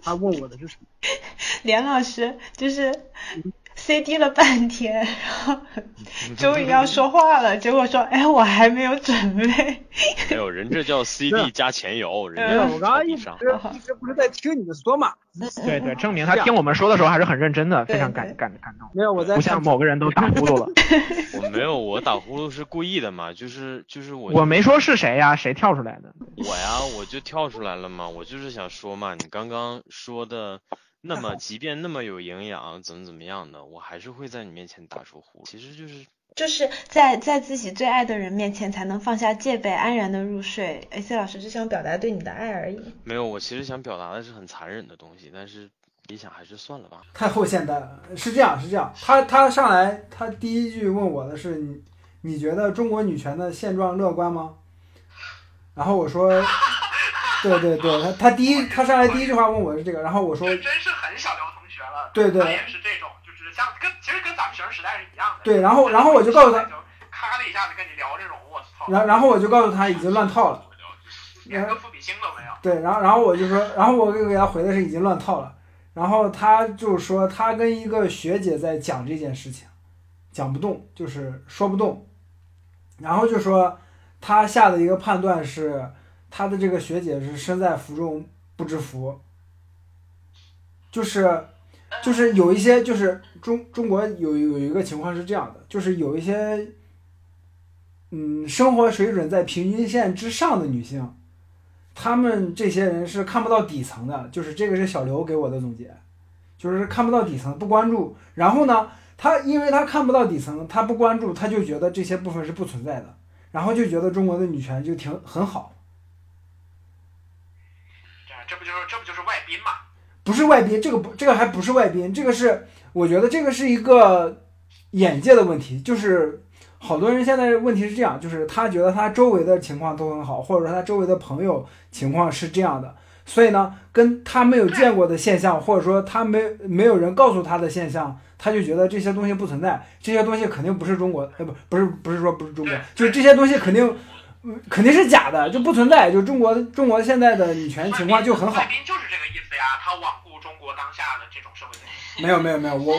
Speaker 4: 他问我的是什么。
Speaker 1: 梁老师就是。CD 了半天，然后终于要说话了，结果说，哎，我还没有准备。
Speaker 2: 没有人这叫 CD 加前摇，人家
Speaker 4: 我刚刚一直一直不是在听你们说嘛。
Speaker 3: 对对，证明他听我们说的时候还是很认真的，非常感感感动。
Speaker 4: 没有我在，
Speaker 3: 不像某个人都打呼噜了。
Speaker 2: 我没有，我打呼噜是故意的嘛，就是就是我。
Speaker 3: 我没说是谁呀，谁跳出来的？
Speaker 2: 我呀，我就跳出来了嘛，我就是想说嘛，你刚刚说的。那么，即便那么有营养，怎么怎么样的，我还是会在你面前打出呼。其实就是
Speaker 1: 就是在在自己最爱的人面前，才能放下戒备，安然的入睡。A C 老师只想表达对你的爱而已。
Speaker 2: 没有，我其实想表达的是很残忍的东西，但是理想还是算了吧。
Speaker 4: 太后现代了，是这样，是这样。他他上来，他第一句问我的是你你觉得中国女权的现状乐观吗？然后我说。对对对，他他第一他上来第一句话问我是这个，然后我说
Speaker 5: 真是
Speaker 4: 对对，
Speaker 5: 他也是这种，就是像跟其实跟咱们学生时代是一样的。
Speaker 4: 对，然后然后我就告诉他，
Speaker 5: 咔的一下子跟你聊这种，我操。
Speaker 4: 然然后我就告诉他已经乱套了，
Speaker 5: 连个伏笔星都没有。
Speaker 4: 对，然后然后我就说，然后我给给他回的是已经乱套了，然后他就说他跟一个学姐在讲这件事情，讲不动，就是说不动，然后就说他下的一个判断是。他的这个学姐是身在福中不知福，就是就是有一些就是中中国有有一个情况是这样的，就是有一些嗯生活水准在平均线之上的女性，她们这些人是看不到底层的，就是这个是小刘给我的总结，就是看不到底层，不关注。然后呢，他因为他看不到底层，他不关注，他就觉得这些部分是不存在的，然后就觉得中国的女权就挺很好。
Speaker 5: 这不就是这不就是外宾吗？
Speaker 4: 不是外宾，这个不，这个还不是外宾，这个是我觉得这个是一个眼界的问题。就是好多人现在问题是这样，就是他觉得他周围的情况都很好，或者说他周围的朋友情况是这样的，所以呢，跟他没有见过的现象，或者说他没没有人告诉他的现象，他就觉得这些东西不存在，这些东西肯定不是中国，哎不不是不是说不是中国，就是这些东西肯定。肯定是假的，就不存在。就中国，中国现在的女权情况就很好。
Speaker 5: 就是这个他罔顾中国当下的这种社会
Speaker 4: 没有没有没有，我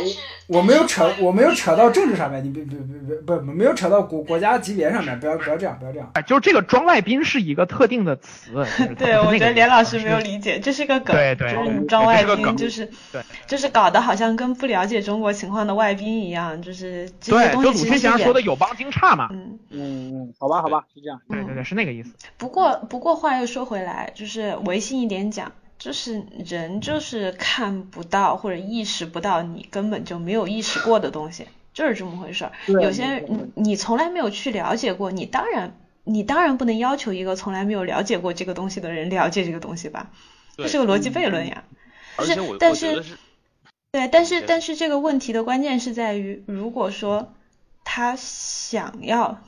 Speaker 4: 我没有扯，我没有扯到政治上面，你别别别别不没有扯到国国家级别上面，不要不要这样，不要这样。
Speaker 3: 哎，就是这个庄外宾是一个特定的词。
Speaker 1: 对，我觉得连老师没有理解，这是个梗。
Speaker 3: 对对，
Speaker 1: 就是装外宾，就是
Speaker 3: 对，
Speaker 1: 就是搞得好像跟不了解中国情况的外宾一样，就是这
Speaker 3: 些
Speaker 1: 东西
Speaker 3: 其实是。鲁说的有帮惊诧嘛。
Speaker 4: 嗯嗯嗯，好吧好吧，是这样。
Speaker 3: 对对对，是那个意思。
Speaker 1: 不过不过话又说回来，就是唯心一点讲。就是人就是看不到或者意识不到你根本就没有意识过的东西，就是这么回事儿。有些你你从来没有去了解过，你当然你当然不能要求一个从来没有了解过这个东西的人了解这个东西吧？这是个逻辑悖论呀。
Speaker 2: 是，
Speaker 1: 但是对，但是但是这个问题的关键是在于，如果说他想要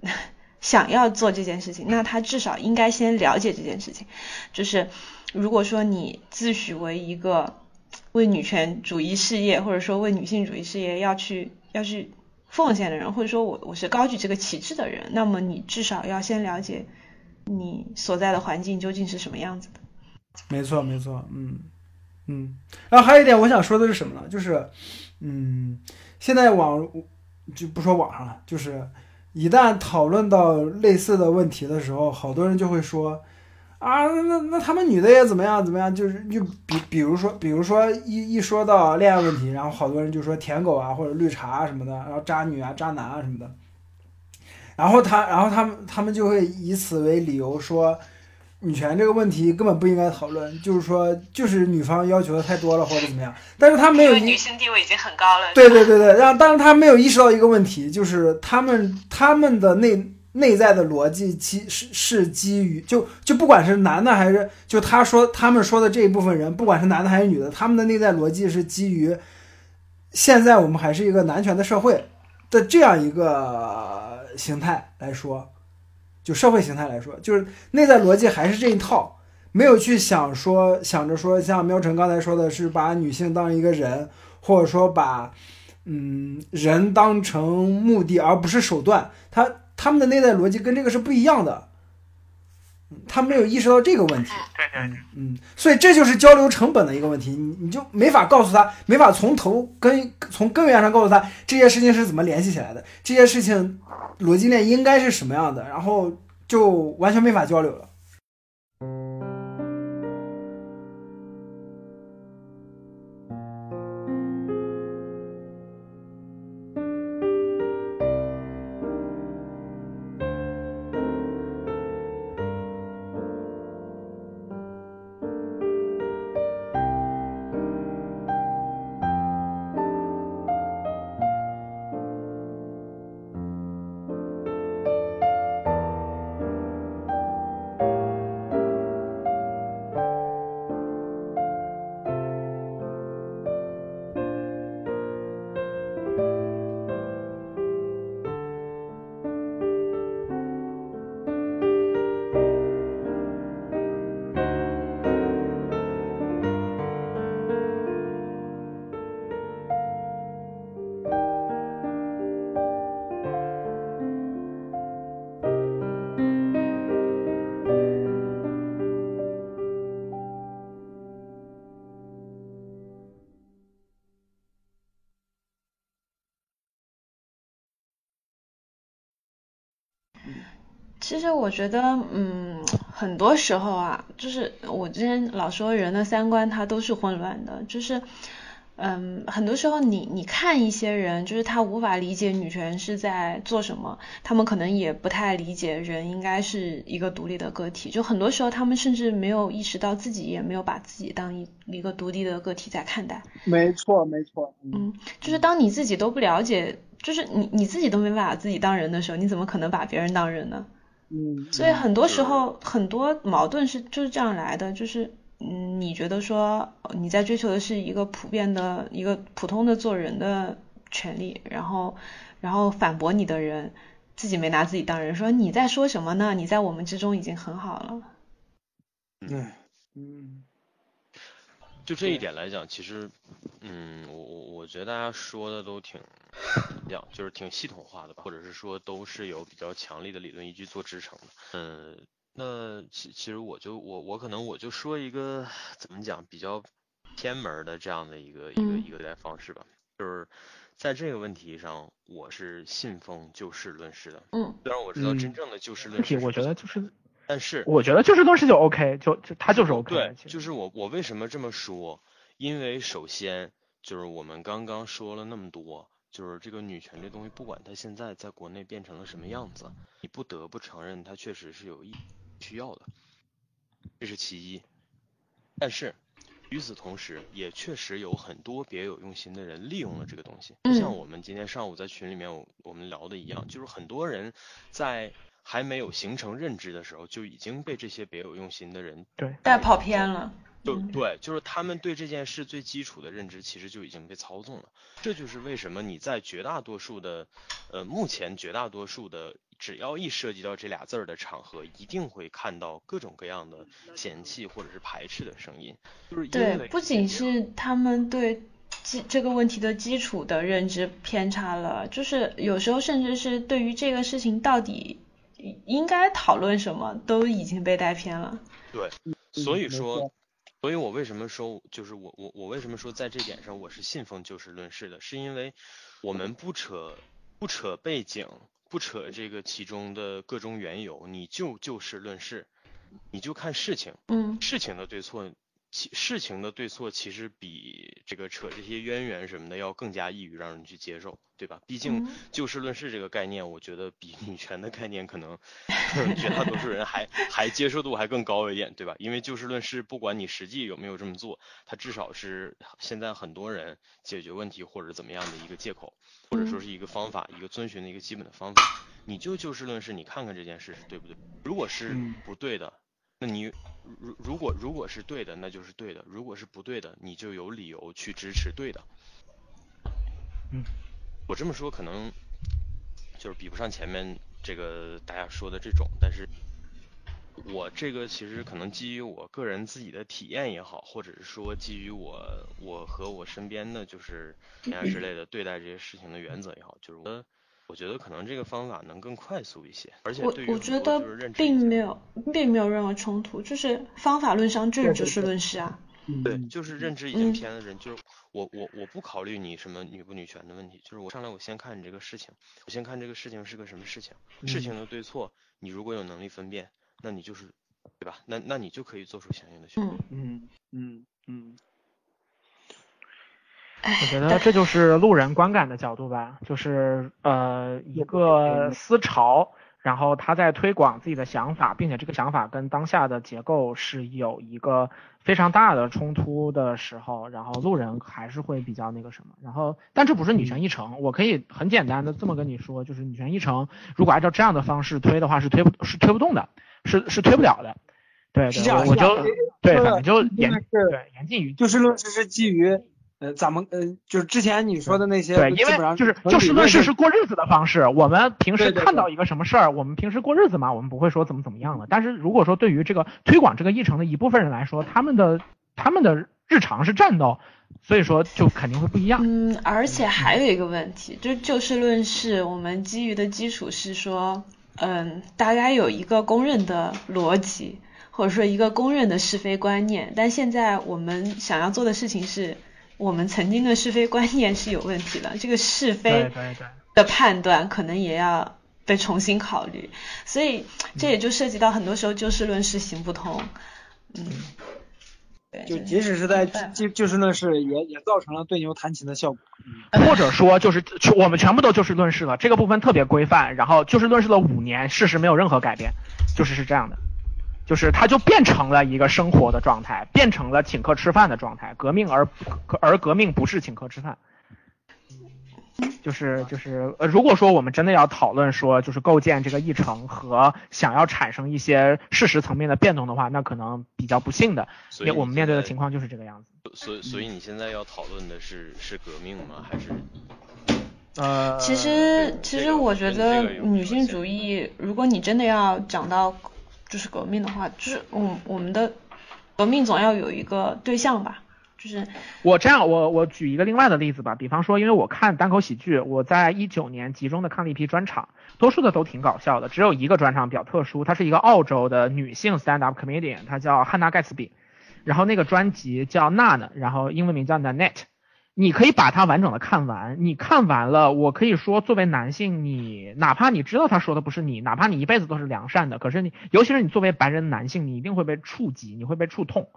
Speaker 1: 想要做这件事情，那他至少应该先了解这件事情，就是。如果说你自诩为一个为女权主义事业，或者说为女性主义事业要去要去奉献的人，或者说我我是高举这个旗帜的人，那么你至少要先了解你所在的环境究竟是什么样子的。
Speaker 4: 没错，没错，嗯，嗯，然后还有一点我想说的是什么呢？就是，嗯，现在网就不说网上了，就是一旦讨论到类似的问题的时候，好多人就会说。啊，那那他们女的也怎么样怎么样？就是就比比如说，比如说一一说到恋爱问题，然后好多人就说舔狗啊，或者绿茶啊什么的，然后渣女啊、渣男啊什么的。然后他，然后他们他们就会以此为理由说，女权这个问题根本不应该讨论，就是说就是女方要求的太多了或者怎么样。但是他没有
Speaker 1: 女性地位已经很高了。
Speaker 4: 对对对对，让但是他没有意识到一个问题，就是他们他们的内内在的逻辑基是是基于就就不管是男的还是就他说他们说的这一部分人，不管是男的还是女的，他们的内在逻辑是基于现在我们还是一个男权的社会的这样一个形态来说，就社会形态来说，就是内在逻辑还是这一套，没有去想说想着说像喵晨刚才说的是把女性当一个人，或者说把嗯人当成目的而不是手段，他。他们的内在逻辑跟这个是不一样的，他没有意识到这个问题。
Speaker 5: 对对对，
Speaker 4: 嗯，所以这就是交流成本的一个问题，你你就没法告诉他，没法从头跟从根源上告诉他这些事情是怎么联系起来的，这些事情逻辑链应该是什么样的，然后就完全没法交流了。
Speaker 1: 实我觉得，嗯，很多时候啊，就是我之前老说人的三观它都是混乱的，就是，嗯，很多时候你你看一些人，就是他无法理解女权是在做什么，他们可能也不太理解人应该是一个独立的个体，就很多时候他们甚至没有意识到自己也没有把自己当一一个独立的个体在看待。
Speaker 6: 没错，没错。
Speaker 1: 嗯，就是当你自己都不了解，就是你你自己都没办法自己当人的时候，你怎么可能把别人当人呢？
Speaker 6: 嗯，
Speaker 1: 所以很多时候很多矛盾是就是这样来的，就是嗯，你觉得说你在追求的是一个普遍的一个普通的做人的权利，然后然后反驳你的人自己没拿自己当人，说你在说什么呢？你在我们之中已经很好了。
Speaker 6: 嗯嗯，
Speaker 2: 就这一点来讲，其实，嗯，我我我觉得大家说的都挺 一样，就是挺系统化的吧，或者是说都是有比较强力的理论依据做支撑的。嗯，那其其实我就我我可能我就说一个怎么讲比较偏门的这样的一个一个
Speaker 1: 嗯
Speaker 2: 一个对待方式吧，就是在这个问题上，我是信奉就事论事的。
Speaker 1: 嗯
Speaker 2: 虽然我知道
Speaker 3: 嗯
Speaker 2: 真正的就事论
Speaker 3: 问题我
Speaker 2: 事是不行，
Speaker 3: 觉得就是，
Speaker 2: 但是
Speaker 3: 我觉得就事论事就 OK，就就他就是 OK。
Speaker 2: 对，就是我我为什么这么说？因为首先就是我们刚刚说了那么多，就是这个女权这东西，不管它现在在国内变成了什么样子，你不得不承认它确实是有意需要的，这是其一。但是与此同时，也确实有很多别有用心的人利用了这个东西，就像
Speaker 1: 嗯
Speaker 2: 我们今天上午在群里面我我们聊的一样，就是很多人在还没有形成认知的时候，就已经被这些别有用心的人
Speaker 3: 对
Speaker 1: 带跑偏了。嗯
Speaker 2: 就对，就是他们对这件事最基础的认知，其实就已经被操纵了。这就是为什么你在绝大多数的，呃，目前绝大多数的，只要一涉及到这俩字儿的场合，一定会看到各种各样的嫌弃或者是排斥的声音，就是
Speaker 1: 对，不仅是他们对基这个问题的基础的认知偏差了，就是有时候甚至是对于这个事情到底应该讨论什么，都已经被带偏了。
Speaker 2: 对，所以说，所以我为什么说，就是我我我为什么说在这点上我是信奉就事论事的，是因为我们不扯不扯背景，不扯这个其中的各种缘由，你就就事论事，你就看事情，
Speaker 1: 嗯。
Speaker 2: 事情的对错，其事情的对错其实比这个扯这些渊源什么的要更加易于让人去接受，对吧？毕竟
Speaker 1: 嗯
Speaker 2: 就事论事这个概念，我觉得比女权的概念可能绝大多数人还 还接受度还更高一点，对吧？因为就事论事，不管你实际有没有这么做，它至少是现在很多人解决问题或者怎么样的一个借口，或者说是一个方法，一个遵循的一个基本的方法。你就就事论事，你看看这件事是对不对？如果是
Speaker 6: 嗯
Speaker 2: 不对的，那你如如果如果是对的，那就是对的；如果是不对的，你就有理由去支持对的。
Speaker 3: 嗯，
Speaker 2: 我这么说可能就是比不上前面这个大家说的这种，但是我这个其实可能基于我个人自己的体验也好，或者是说基于我我和我身边的就是 人家之类的对待这些事情的原则也好，就是我我觉得可能这个方法能更快速一些，而且
Speaker 1: 我
Speaker 2: 对于很
Speaker 1: 我觉得并没有并没有任何冲突，就是方法论上就是就事论事啊。
Speaker 2: 对，
Speaker 6: 嗯
Speaker 2: 就是认知已经
Speaker 1: 嗯
Speaker 2: 偏的人，就是我我我不考虑你什么女不女权的问题，就是我上来我先看你这个事情，我先看这个事情是个什么事情，事
Speaker 3: 嗯
Speaker 2: 情的对错，你如果有能力分辨，那你就是对吧？那那你就可以做出相应的选择。
Speaker 1: 嗯，
Speaker 6: 嗯嗯嗯，
Speaker 1: 哎，
Speaker 3: 我觉得这就是路人观感的角度吧，就是呃一个思潮，然后他在推广自己的想法，并且这个想法跟当下的结构是有一个非常大的冲突的时候，然后路人还是会比较那个什么，然后但这不是女权议程，我可以很简单的这么跟你说，就是女权议程如果按照这样的方式推的话是推不是推不动的，是是推不了的，对对，
Speaker 6: 是这样
Speaker 3: 我我就对，反正就
Speaker 6: 真
Speaker 3: 言对言尽于
Speaker 6: 就事论事是基于呃咱们呃就是之前你说的那些，
Speaker 3: 对，因
Speaker 6: 基本上
Speaker 3: 为就是就事论事是过日子的方式。我们平时看到一个什么事儿，我们平时过日子嘛，我们不会说怎么怎么样的。但是如果说对于这个推广这个议程的一部分人来说，他们的他们的日常是战斗，所以说就肯定会不一样。
Speaker 1: 嗯，而且还有一个问题，就是就事论事，我们基于的基础是说，嗯，大家有一个公认的逻辑，或者说一个公认的是非观念。但现在我们想要做的事情是，我们曾经的是非观念是有问题的，这个是非。的判断可能也要被重新考虑，所以这也就涉及到很多时候就事论事行不通。嗯，对，
Speaker 6: 就即使是在就就事论事，也也造成了对牛弹琴的效果。
Speaker 3: 或者说就是全我们全部都就事论事了，这个部分特别规范，然后就事论事了五年，事实没有任何改变，就是是这样的，就是它就变成了一个生活的状态，变成了请客吃饭的状态，革命而而革命不是请客吃饭。就是就是呃，如果说我们真的要讨论说，就是构建这个议程和想要产生一些事实层面的变动的话，那可能比较不幸的，
Speaker 2: 所以你
Speaker 3: 因为我们面对的情况就是这个样子。
Speaker 2: 所以所以你现在要讨论的是是革命吗？还是
Speaker 3: 呃，
Speaker 1: 其实，其实我觉得女性主义，如果你真的要讲到就是革命的话，就是我我们的革命总要有一个对象吧，就是
Speaker 3: 我这样，我我举一个另外的例子吧，比方说，因为我看单口喜剧，我在一九年集中的看了一批专场，多数的都挺搞笑的，只有一个专场比较特殊，她是一个澳洲的女性 stand up comedian，她叫汉娜盖茨比，然后那个专辑叫娜娜然后英文名叫 Nanette。你可以把它完整的看完，你看完了，我可以说，作为男性，你哪怕你知道他说的不是你，哪怕你一辈子都是良善的，可是你，尤其是你作为白人男性，你一定会被触及，你会被触痛。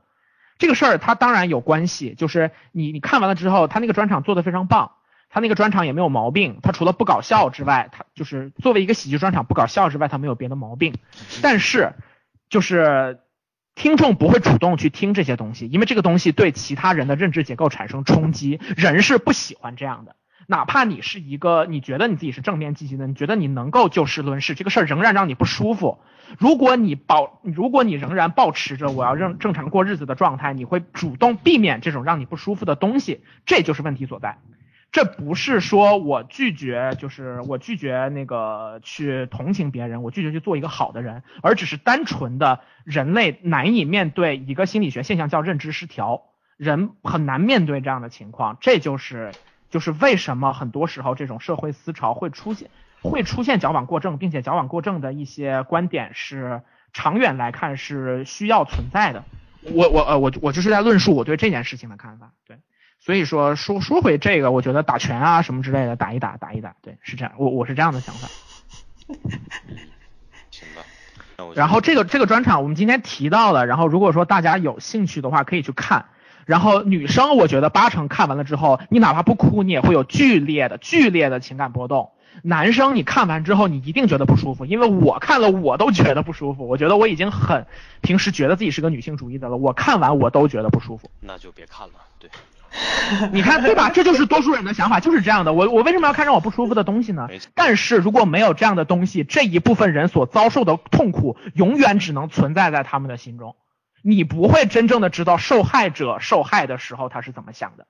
Speaker 3: 这个事儿它当然有关系，就是你你看完了之后，他那个专场做的非常棒，他那个专场也没有毛病，他除了不搞笑之外，他就是作为一个喜剧专场不搞笑之外，他没有别的毛病。但是就是听众不会主动去听这些东西，因为这个东西对其他人的认知结构产生冲击，人是不喜欢这样的。哪怕你是一个，你觉得你自己是正面积极的，你觉得你能够就事论事，这个事儿仍然让你不舒服。如果你保，如果你仍然保持着我要正正常过日子的状态，你会主动避免这种让你不舒服的东西，这就是问题所在。这不是说我拒绝，就是我拒绝那个去同情别人，我拒绝去做一个好的人，而只是单纯的人类难以面对一个心理学现象叫认知失调，人很难面对这样的情况，这就是就是为什么很多时候这种社会思潮会出现，会出现矫枉过正，并且矫枉过正的一些观点是长远来看是需要存在的。我我呃我我就是在论述我对这件事情的看法，对，所以说说说回这个，我觉得打拳啊什么之类的打一打打一打，对，是这样，我我是这样的想法。
Speaker 2: 行吧。
Speaker 3: 然后这个这个专场我们今天提到了，然后如果说大家有兴趣的话，可以去看。然后女生，我觉得八成看完了之后，你哪怕不哭，你也会有剧烈的剧烈的情感波动。男生，你看完之后，你一定觉得不舒服，因为我看了我都觉得不舒服。我觉得我已经很平时觉得自己是个女性主义的了，我看完我都觉得不舒服。
Speaker 2: 那就别看了。对，
Speaker 3: 你看对吧？这就是多数人的想法，就是这样的。我我为什么要看让我不舒服的东西呢？但是如果没有这样的东西，这一部分人所遭受的痛苦永远只能存在在他们的心中。你不会真正的知道受害者受害的时候他是怎么想的，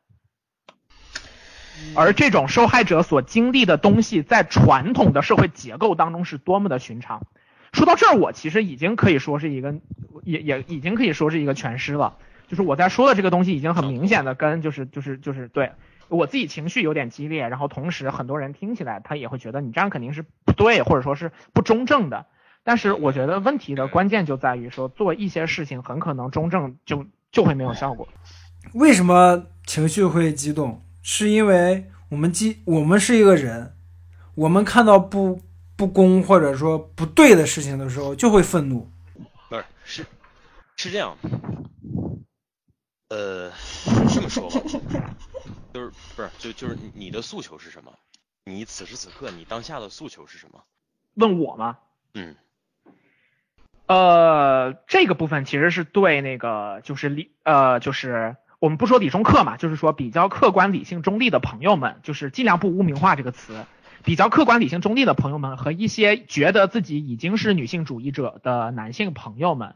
Speaker 3: 而这种受害者所经历的东西，在传统的社会结构当中是多么的寻常。说到这儿，我其实已经可以说是一个，也也已经可以说是一个全尸了。就是我在说的这个东西，已经很明显的跟就是就是就是对我自己情绪有点激烈，然后同时很多人听起来他也会觉得你这样肯定是不对，或者说是不中正的。但是我觉得问题的关键就在于说，做一些事情很可能中正就就会没有效果。
Speaker 4: 为什么情绪会激动？是因为我们激，我们是一个人，我们看到不不公或者说不对的事情的时候，就会愤怒。
Speaker 2: 不是是是这样，呃，这么说吧，就是不是就就是你的诉求是什么？你此时此刻你当下的诉求是什么？
Speaker 3: 问我吗？
Speaker 2: 嗯
Speaker 3: 呃，这个部分其实是对那个就是理呃就是我们不说理中客嘛，就是说比较客观理性中立的朋友们，就是尽量不污名化这个词。比较客观理性中立的朋友们和一些觉得自己已经是女性主义者的男性朋友们，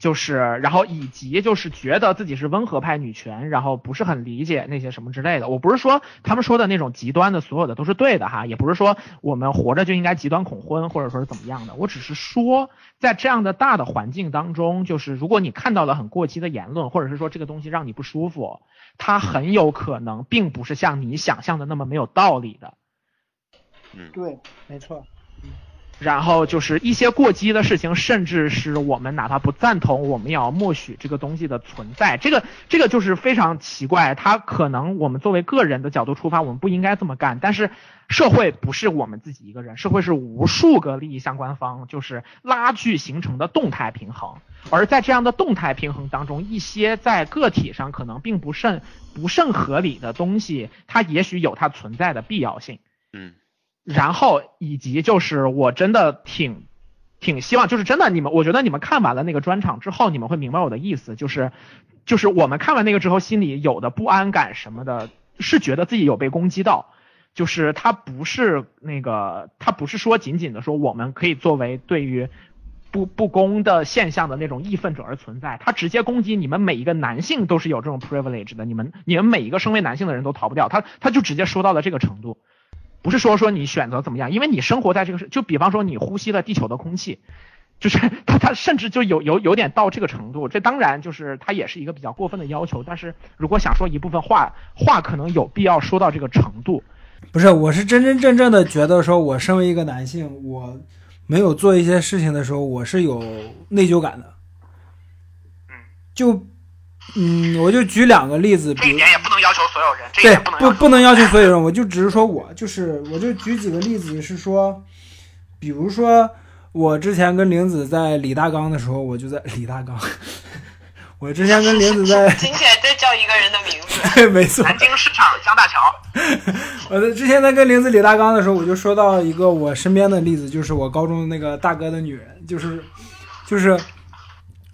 Speaker 3: 就是然后以及就是觉得自己是温和派女权，然后不是很理解那些什么之类的。我不是说他们说的那种极端的所有的都是对的哈，也不是说我们活着就应该极端恐婚或者说是怎么样的。我只是说，在这样的大的环境当中，就是如果你看到了很过激的言论，或者是说这个东西让你不舒服，它很有可能并不是像你想象的那么没有道理的。
Speaker 2: 嗯
Speaker 6: 对，没错。
Speaker 3: 然后就是一些过激的事情，甚至是我们哪怕不赞同，我们也要默许这个东西的存在。这个这个就是非常奇怪，它可能我们作为个人的角度出发，我们不应该这么干。但是社会不是我们自己一个人，社会是无数个利益相关方，就是拉锯形成的动态平衡。而在这样的动态平衡当中，一些在个体上可能并不甚不甚合理的东西，它也许有它存在的必要性。
Speaker 2: 嗯
Speaker 3: 然后以及就是我真的挺挺希望，就是真的你们，我觉得你们看完了那个专场之后，你们会明白我的意思，就是就是我们看完那个之后，心里有的不安感什么的，是觉得自己有被攻击到。就是他不是那个，他不是说仅仅的说我们可以作为对于不不公的现象的那种义愤者而存在，他直接攻击你们每一个男性都是有这种 privilege 的，你们你们每一个身为男性的人都逃不掉，他他就直接说到了这个程度。不是说说你选择怎么样，因为你生活在这个世，就比方说你呼吸了地球的空气，就是 他他甚至就有有有点到这个程度。这当然就是他也是一个比较过分的要求，但是如果想说一部分话，话可能有必要说到这个程度。
Speaker 4: 不是，我是真真正正的觉得说，我身为一个男性，我没有做一些事情的时候，我是有内疚感的。就，嗯，我就举两个例子，这一点
Speaker 3: 也不能要求所有人，
Speaker 4: 对，不不能要求所有人，我就只是说我就是，我就举几个例子，是说，比如说我之前跟玲子在李大刚的时候，我就在 李大刚，我之前跟玲子在，
Speaker 7: 听起来在叫一个人的名字。
Speaker 4: 对，没错，
Speaker 3: 南京市场江大桥。
Speaker 4: 我之前在跟玲子李大刚的时候，我就说到一个我身边的例子，就是我高中那个大哥的女人，就是就是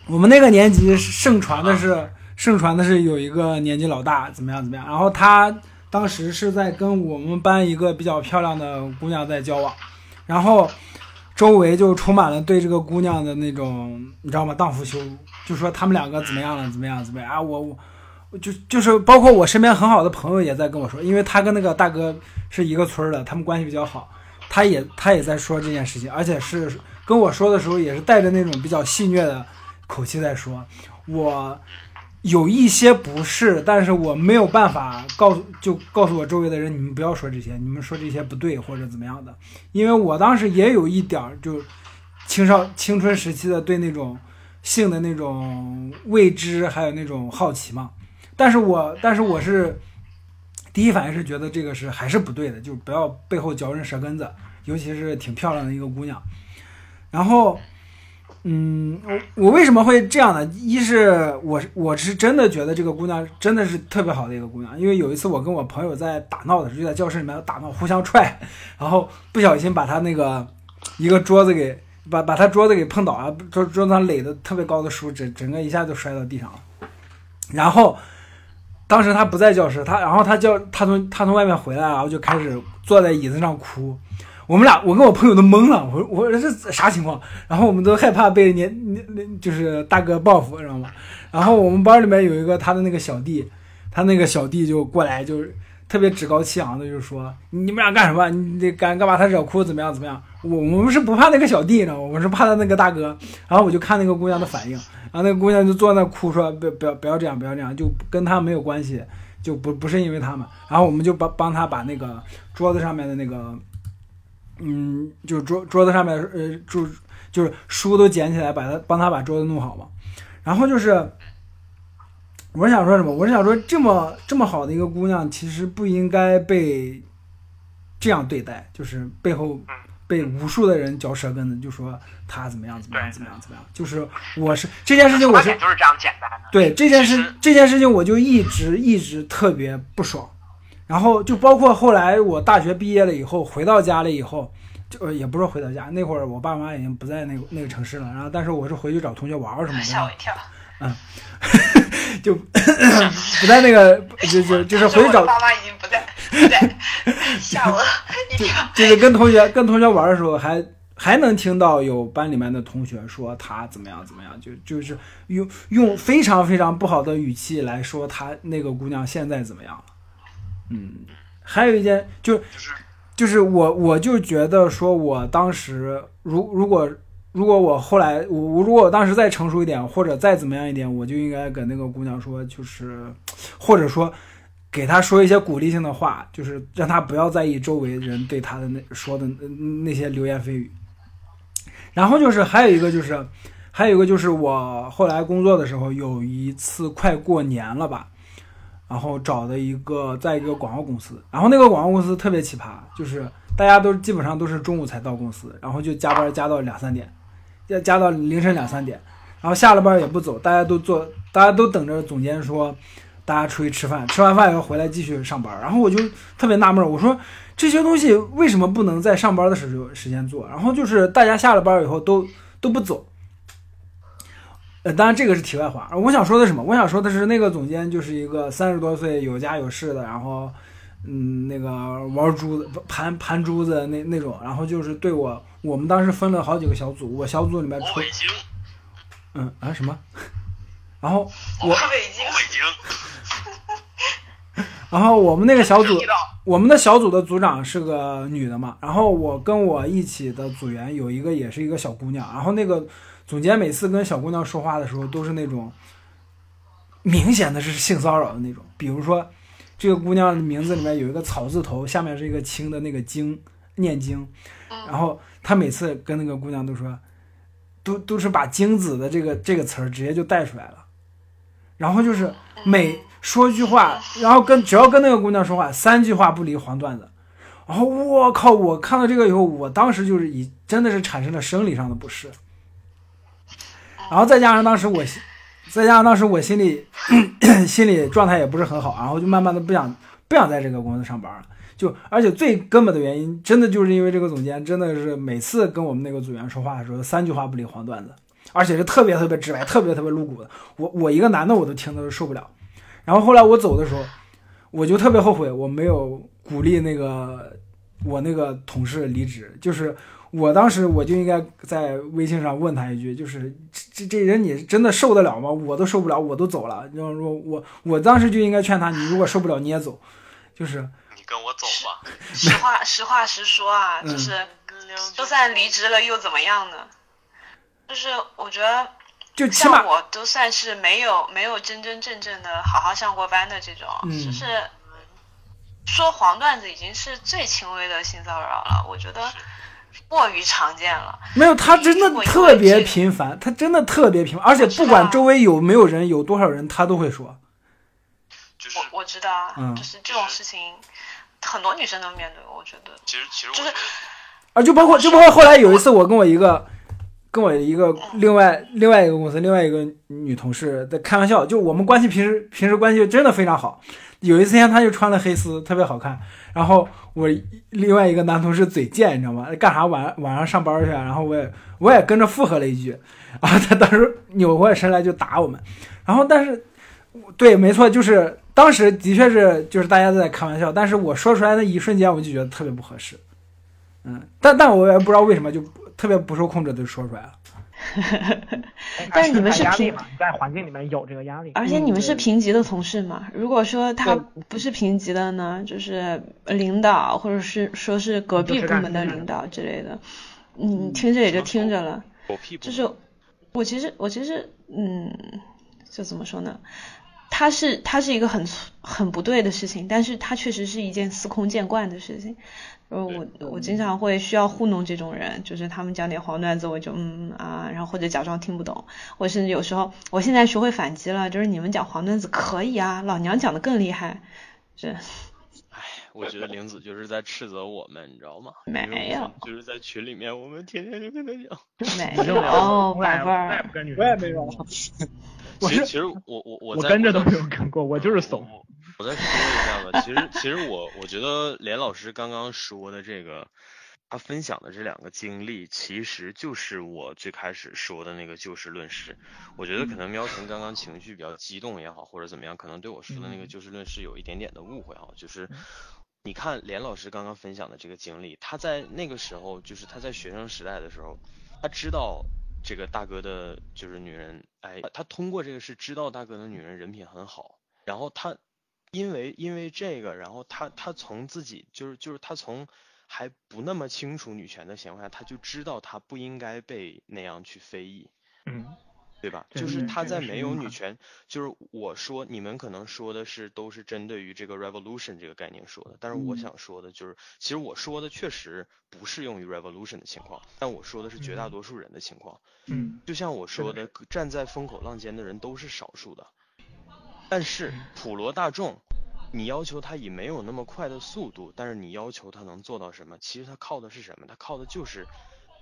Speaker 4: 我们那个年级盛传的是盛传的是有一个年纪老大怎么样怎么样，然后他当时是在跟我们班一个比较漂亮的姑娘在交往，然后周围就充满了对这个姑娘的那种你知道吗？荡妇羞辱，就说他们两个怎么样了，怎么样怎么样啊，我我。就就是包括我身边很好的朋友也在跟我说，因为他跟那个大哥是一个村儿的，他们关系比较好，他也他也在说这件事情，而且是跟我说的时候也是带着那种比较戏谑的口气在说。我有一些不是，但是我没有办法告诉就告诉我周围的人，你们不要说这些，你们说这些不对或者怎么样的，因为我当时也有一点儿就青少青春时期的对那种性的那种未知，还有那种好奇嘛。但是我但是我是第一反应是觉得这个是还是不对的，就不要背后嚼人舌根子，尤其是挺漂亮的一个姑娘。然后，嗯，我我为什么会这样呢？一是我我是真的觉得这个姑娘真的是特别好的一个姑娘，因为有一次我跟我朋友在打闹的时候，就在教室里面打闹，互相踹，然后不小心把她那个一个桌子给把把她桌子给碰倒了，桌桌子上垒的特别高的书，整整个一下就摔到地上了。然后当时她不在教室，她然后她叫她从她从外面回来，然后就开始坐在椅子上哭。我们俩，我跟我朋友都懵了，我我说这啥情况？然后我们都害怕被年年就是大哥报复，知道吗？然后我们班里面有一个他的那个小弟，他那个小弟就过来，就是特别趾高气昂的，就说你们俩干什么？你得敢敢把他惹哭，怎么样怎么样？我我们是不怕那个小弟，呢？我们是怕他那个大哥。然后我就看那个姑娘的反应，然后那个姑娘就坐那哭，说不不要不要这样，不要这样，就跟他没有关系，就不不是因为他们。然后我们就帮帮他把那个桌子上面的那个。嗯，就桌桌子上面，呃，就就是书都捡起来，把他帮他把桌子弄好嘛。然后就是，我是想说什么？我是想说，这么这么好的一个姑娘，其实不应该被这样对待，就是背后被无数的人嚼舌根子，就说她怎么样怎么样怎么样怎么样。就是我是这件事情，我是
Speaker 5: 就是这样简单的。
Speaker 4: 对这件事这件事情，我就一直一直特别不爽。然后就包括后来我大学毕业了以后，回到家了以后，就也不是回到家，那会儿我爸妈已经不在那个那个城市了。然后，但是我是回去找同学玩什么的。
Speaker 7: 吓我一跳。
Speaker 4: 嗯，就不在那个，就就就是回去找。
Speaker 7: 爸妈已经不在，不在，吓我一跳。
Speaker 4: 就是跟同学跟同学玩的时候，还还能听到有班里面的同学说他怎么样怎么样，就就是用用非常非常不好的语气来说他那个姑娘现在怎么样了。嗯，还有一件就就是我我就觉得说，我当时如如果如果我后来我我如果我当时再成熟一点，或者再怎么样一点，我就应该跟那个姑娘说，就是或者说给她说一些鼓励性的话，就是让她不要在意周围人对她的那说的那些流言蜚语。然后就是还有一个就是还有一个就是我后来工作的时候，有一次快过年了吧。然后找的一个，在一个广告公司，然后那个广告公司特别奇葩，就是大家都基本上都是中午才到公司，然后就加班加到两三点，要加到凌晨两三点，然后下了班也不走，大家都做，大家都等着总监说，大家出去吃饭，吃完饭以后回来继续上班，然后我就特别纳闷，我说这些东西为什么不能在上班的时候时间做？然后就是大家下了班以后都都不走。呃，当然这个是题外话。我想说的什么？我想说的是，那个总监就是一个三十多岁、有家有室的，然后，嗯，那个玩珠子、盘盘珠子那那种，然后就是对我，我们当时分了好几个小组，我小组里面出，嗯啊什么？然后我，
Speaker 7: 北京，
Speaker 5: 北京，
Speaker 4: 然后我们那个小组，我们的小组的组长是个女的嘛，然后我跟我一起的组员有一个也是一个小姑娘，然后那个。总监每次跟小姑娘说话的时候，都是那种明显的是性骚扰的那种。比如说，这个姑娘名字里面有一个草字头，下面是一个青的那个经，念经。然后他每次跟那个姑娘都说，都都是把精子的这个这个词儿直接就带出来了。然后就是每说句话，然后跟只要跟那个姑娘说话，三句话不离黄段子。然后我靠，我看到这个以后，我当时就是以真的是产生了生理上的不适。然后再加上当时我，再加上当时我心里 心里状态也不是很好，然后就慢慢的不想不想在这个公司上班了。就而且最根本的原因，真的就是因为这个总监真的是每次跟我们那个组员说话的时候，三句话不离黄段子，而且是特别特别直白、特别特别露骨的。我我一个男的我都听的受不了。然后后来我走的时候，我就特别后悔我没有鼓励那个我那个同事离职，就是。我当时我就应该在微信上问他一句，就是这这人你真的受得了吗？我都受不了，我都走了。就是说我我当时就应该劝他，你如果受不了你也走，就是
Speaker 5: 你跟我走吧。
Speaker 7: 实话实话实说啊，就是就算离职了又怎么样呢？就是我觉得，
Speaker 4: 就起码
Speaker 7: 我都算是没有没有真真正正的好好上过班的这种，就是说黄段子已经是最轻微的性骚扰了。我觉得。过于常见了。
Speaker 4: 没有，他真的特别频繁，他真的特别频繁，而且不管周围有没有人，有多少人，他都会说。
Speaker 7: 我我知道啊，就是这种事情，很多女生都面对。我觉得，
Speaker 2: 其实其实我
Speaker 7: 就是
Speaker 4: 啊，就包括就包括后来有一次，我跟我一个跟我一个另外另外一个公司另外一个女同事在开玩笑，就我们关系平时平时关系真的非常好。有一次天，她就穿了黑丝，特别好看。然后我另外一个男同事嘴贱，你知道吗？干啥晚晚上上班去？然后我也我也跟着附和了一句，然后他当时扭过身来就打我们。然后但是对，没错，就是。当时的确是，就是大家都在开玩笑，但是我说出来那一瞬间，我就觉得特别不合适，嗯，但但我也不知道为什么就特别不受控制的说出来了。
Speaker 1: 但是你们是
Speaker 3: 平，在环境里面有这个压力，
Speaker 1: 而且你们是平级的同事嘛？如果说他不是平级的呢，就是领导或者是说是隔壁部门的领导之类的，你听着也就听着了。就是我其实我其实嗯，就怎么说呢？它是它是一个很很不对的事情，但是它确实是一件司空见惯的事情。呃，我我经常会需要糊弄这种人，就是他们讲点黄段子，我就嗯啊，然后或者假装听不懂。我甚至有时候，我现在学会反击了，就是你们讲黄段子可以啊，老娘讲的更厉害。是。
Speaker 2: 哎，我觉得玲子就是在斥责我们，你知道吗？
Speaker 1: 没有。
Speaker 2: 就是在群里面，我们天天就跟他讲。
Speaker 1: 没有，宝贝儿。
Speaker 6: 我也没有。
Speaker 2: 其实，其实我我
Speaker 3: 我
Speaker 2: 我
Speaker 3: 跟着都没有跟过，我就是怂。
Speaker 2: 我再说一下吧，其实 其实我我觉得连老师刚刚说的这个，他分享的这两个经历，其实就是我最开始说的那个就事论事。我觉得可能喵晨刚刚情绪比较激动也好，或者怎么样，可能对我说的那个就事论事有一点点的误会哈。就是你看连老师刚刚分享的这个经历，他在那个时候，就是他在学生时代的时候，他知道。这个大哥的就是女人，哎，他通过这个是知道大哥的女人人品很好，然后他因为因为这个，然后他他从自己就是就是他从还不那么清楚女权的情况下，他就知道他不应该被那样去非议，
Speaker 3: 嗯。
Speaker 2: 对吧？就是他在没有女权，就是我说你们可能说的是都是针对于这个 revolution 这个概念说的，但是我想说的就是，其实我说的确实不适用于 revolution 的情况，但我说的是绝大多数人的情况。
Speaker 3: 嗯，
Speaker 2: 就像我说的，站在风口浪尖的人都是少数的，但是普罗大众，你要求他以没有那么快的速度，但是你要求他能做到什么？其实他靠的是什么？他靠的就是。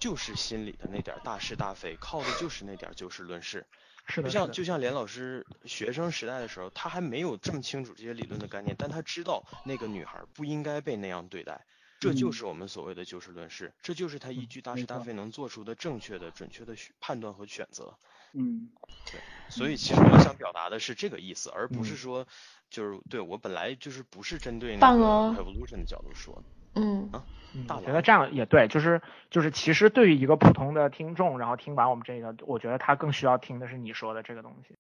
Speaker 2: 就是心里的那点大是大非，靠的就是那点就事论事。
Speaker 3: 是的。
Speaker 2: 就像就像连老师学生时代的时候，他还没有这么清楚这些理论的概念，但他知道那个女孩不应该被那样对待。这就是我们所谓的就事论事，这就是他依据大是大非能做出的正确的、准确的判断和选择。
Speaker 6: 嗯，
Speaker 2: 对。所以其实我想表达的是这个意思，而不是说就是对我本来就是不是针对那个 evolution 的角度说的。
Speaker 1: 嗯。
Speaker 2: 啊。
Speaker 3: 我觉得这样也对，就是就是，其实对于一个普通的听众，然后听完我们这个，我觉得他更需要听的是你说的这个东西。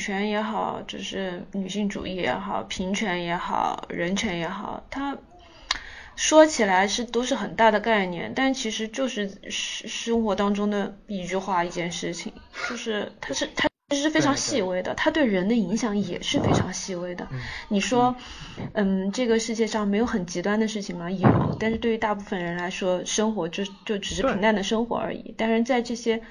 Speaker 1: 权也好，就是女性主义也好，平权也好，人权也好，它说起来是都是很大的概念，但其实就是生生活当中的一句话一件事情，就是它是它。其实是非常细微的，它对人的影响也是非常细微的。你说，嗯，这个世界上没有很极端的事情吗？有，但是对于大部分人来说，生活就就只是平淡的生活而已。但是在这些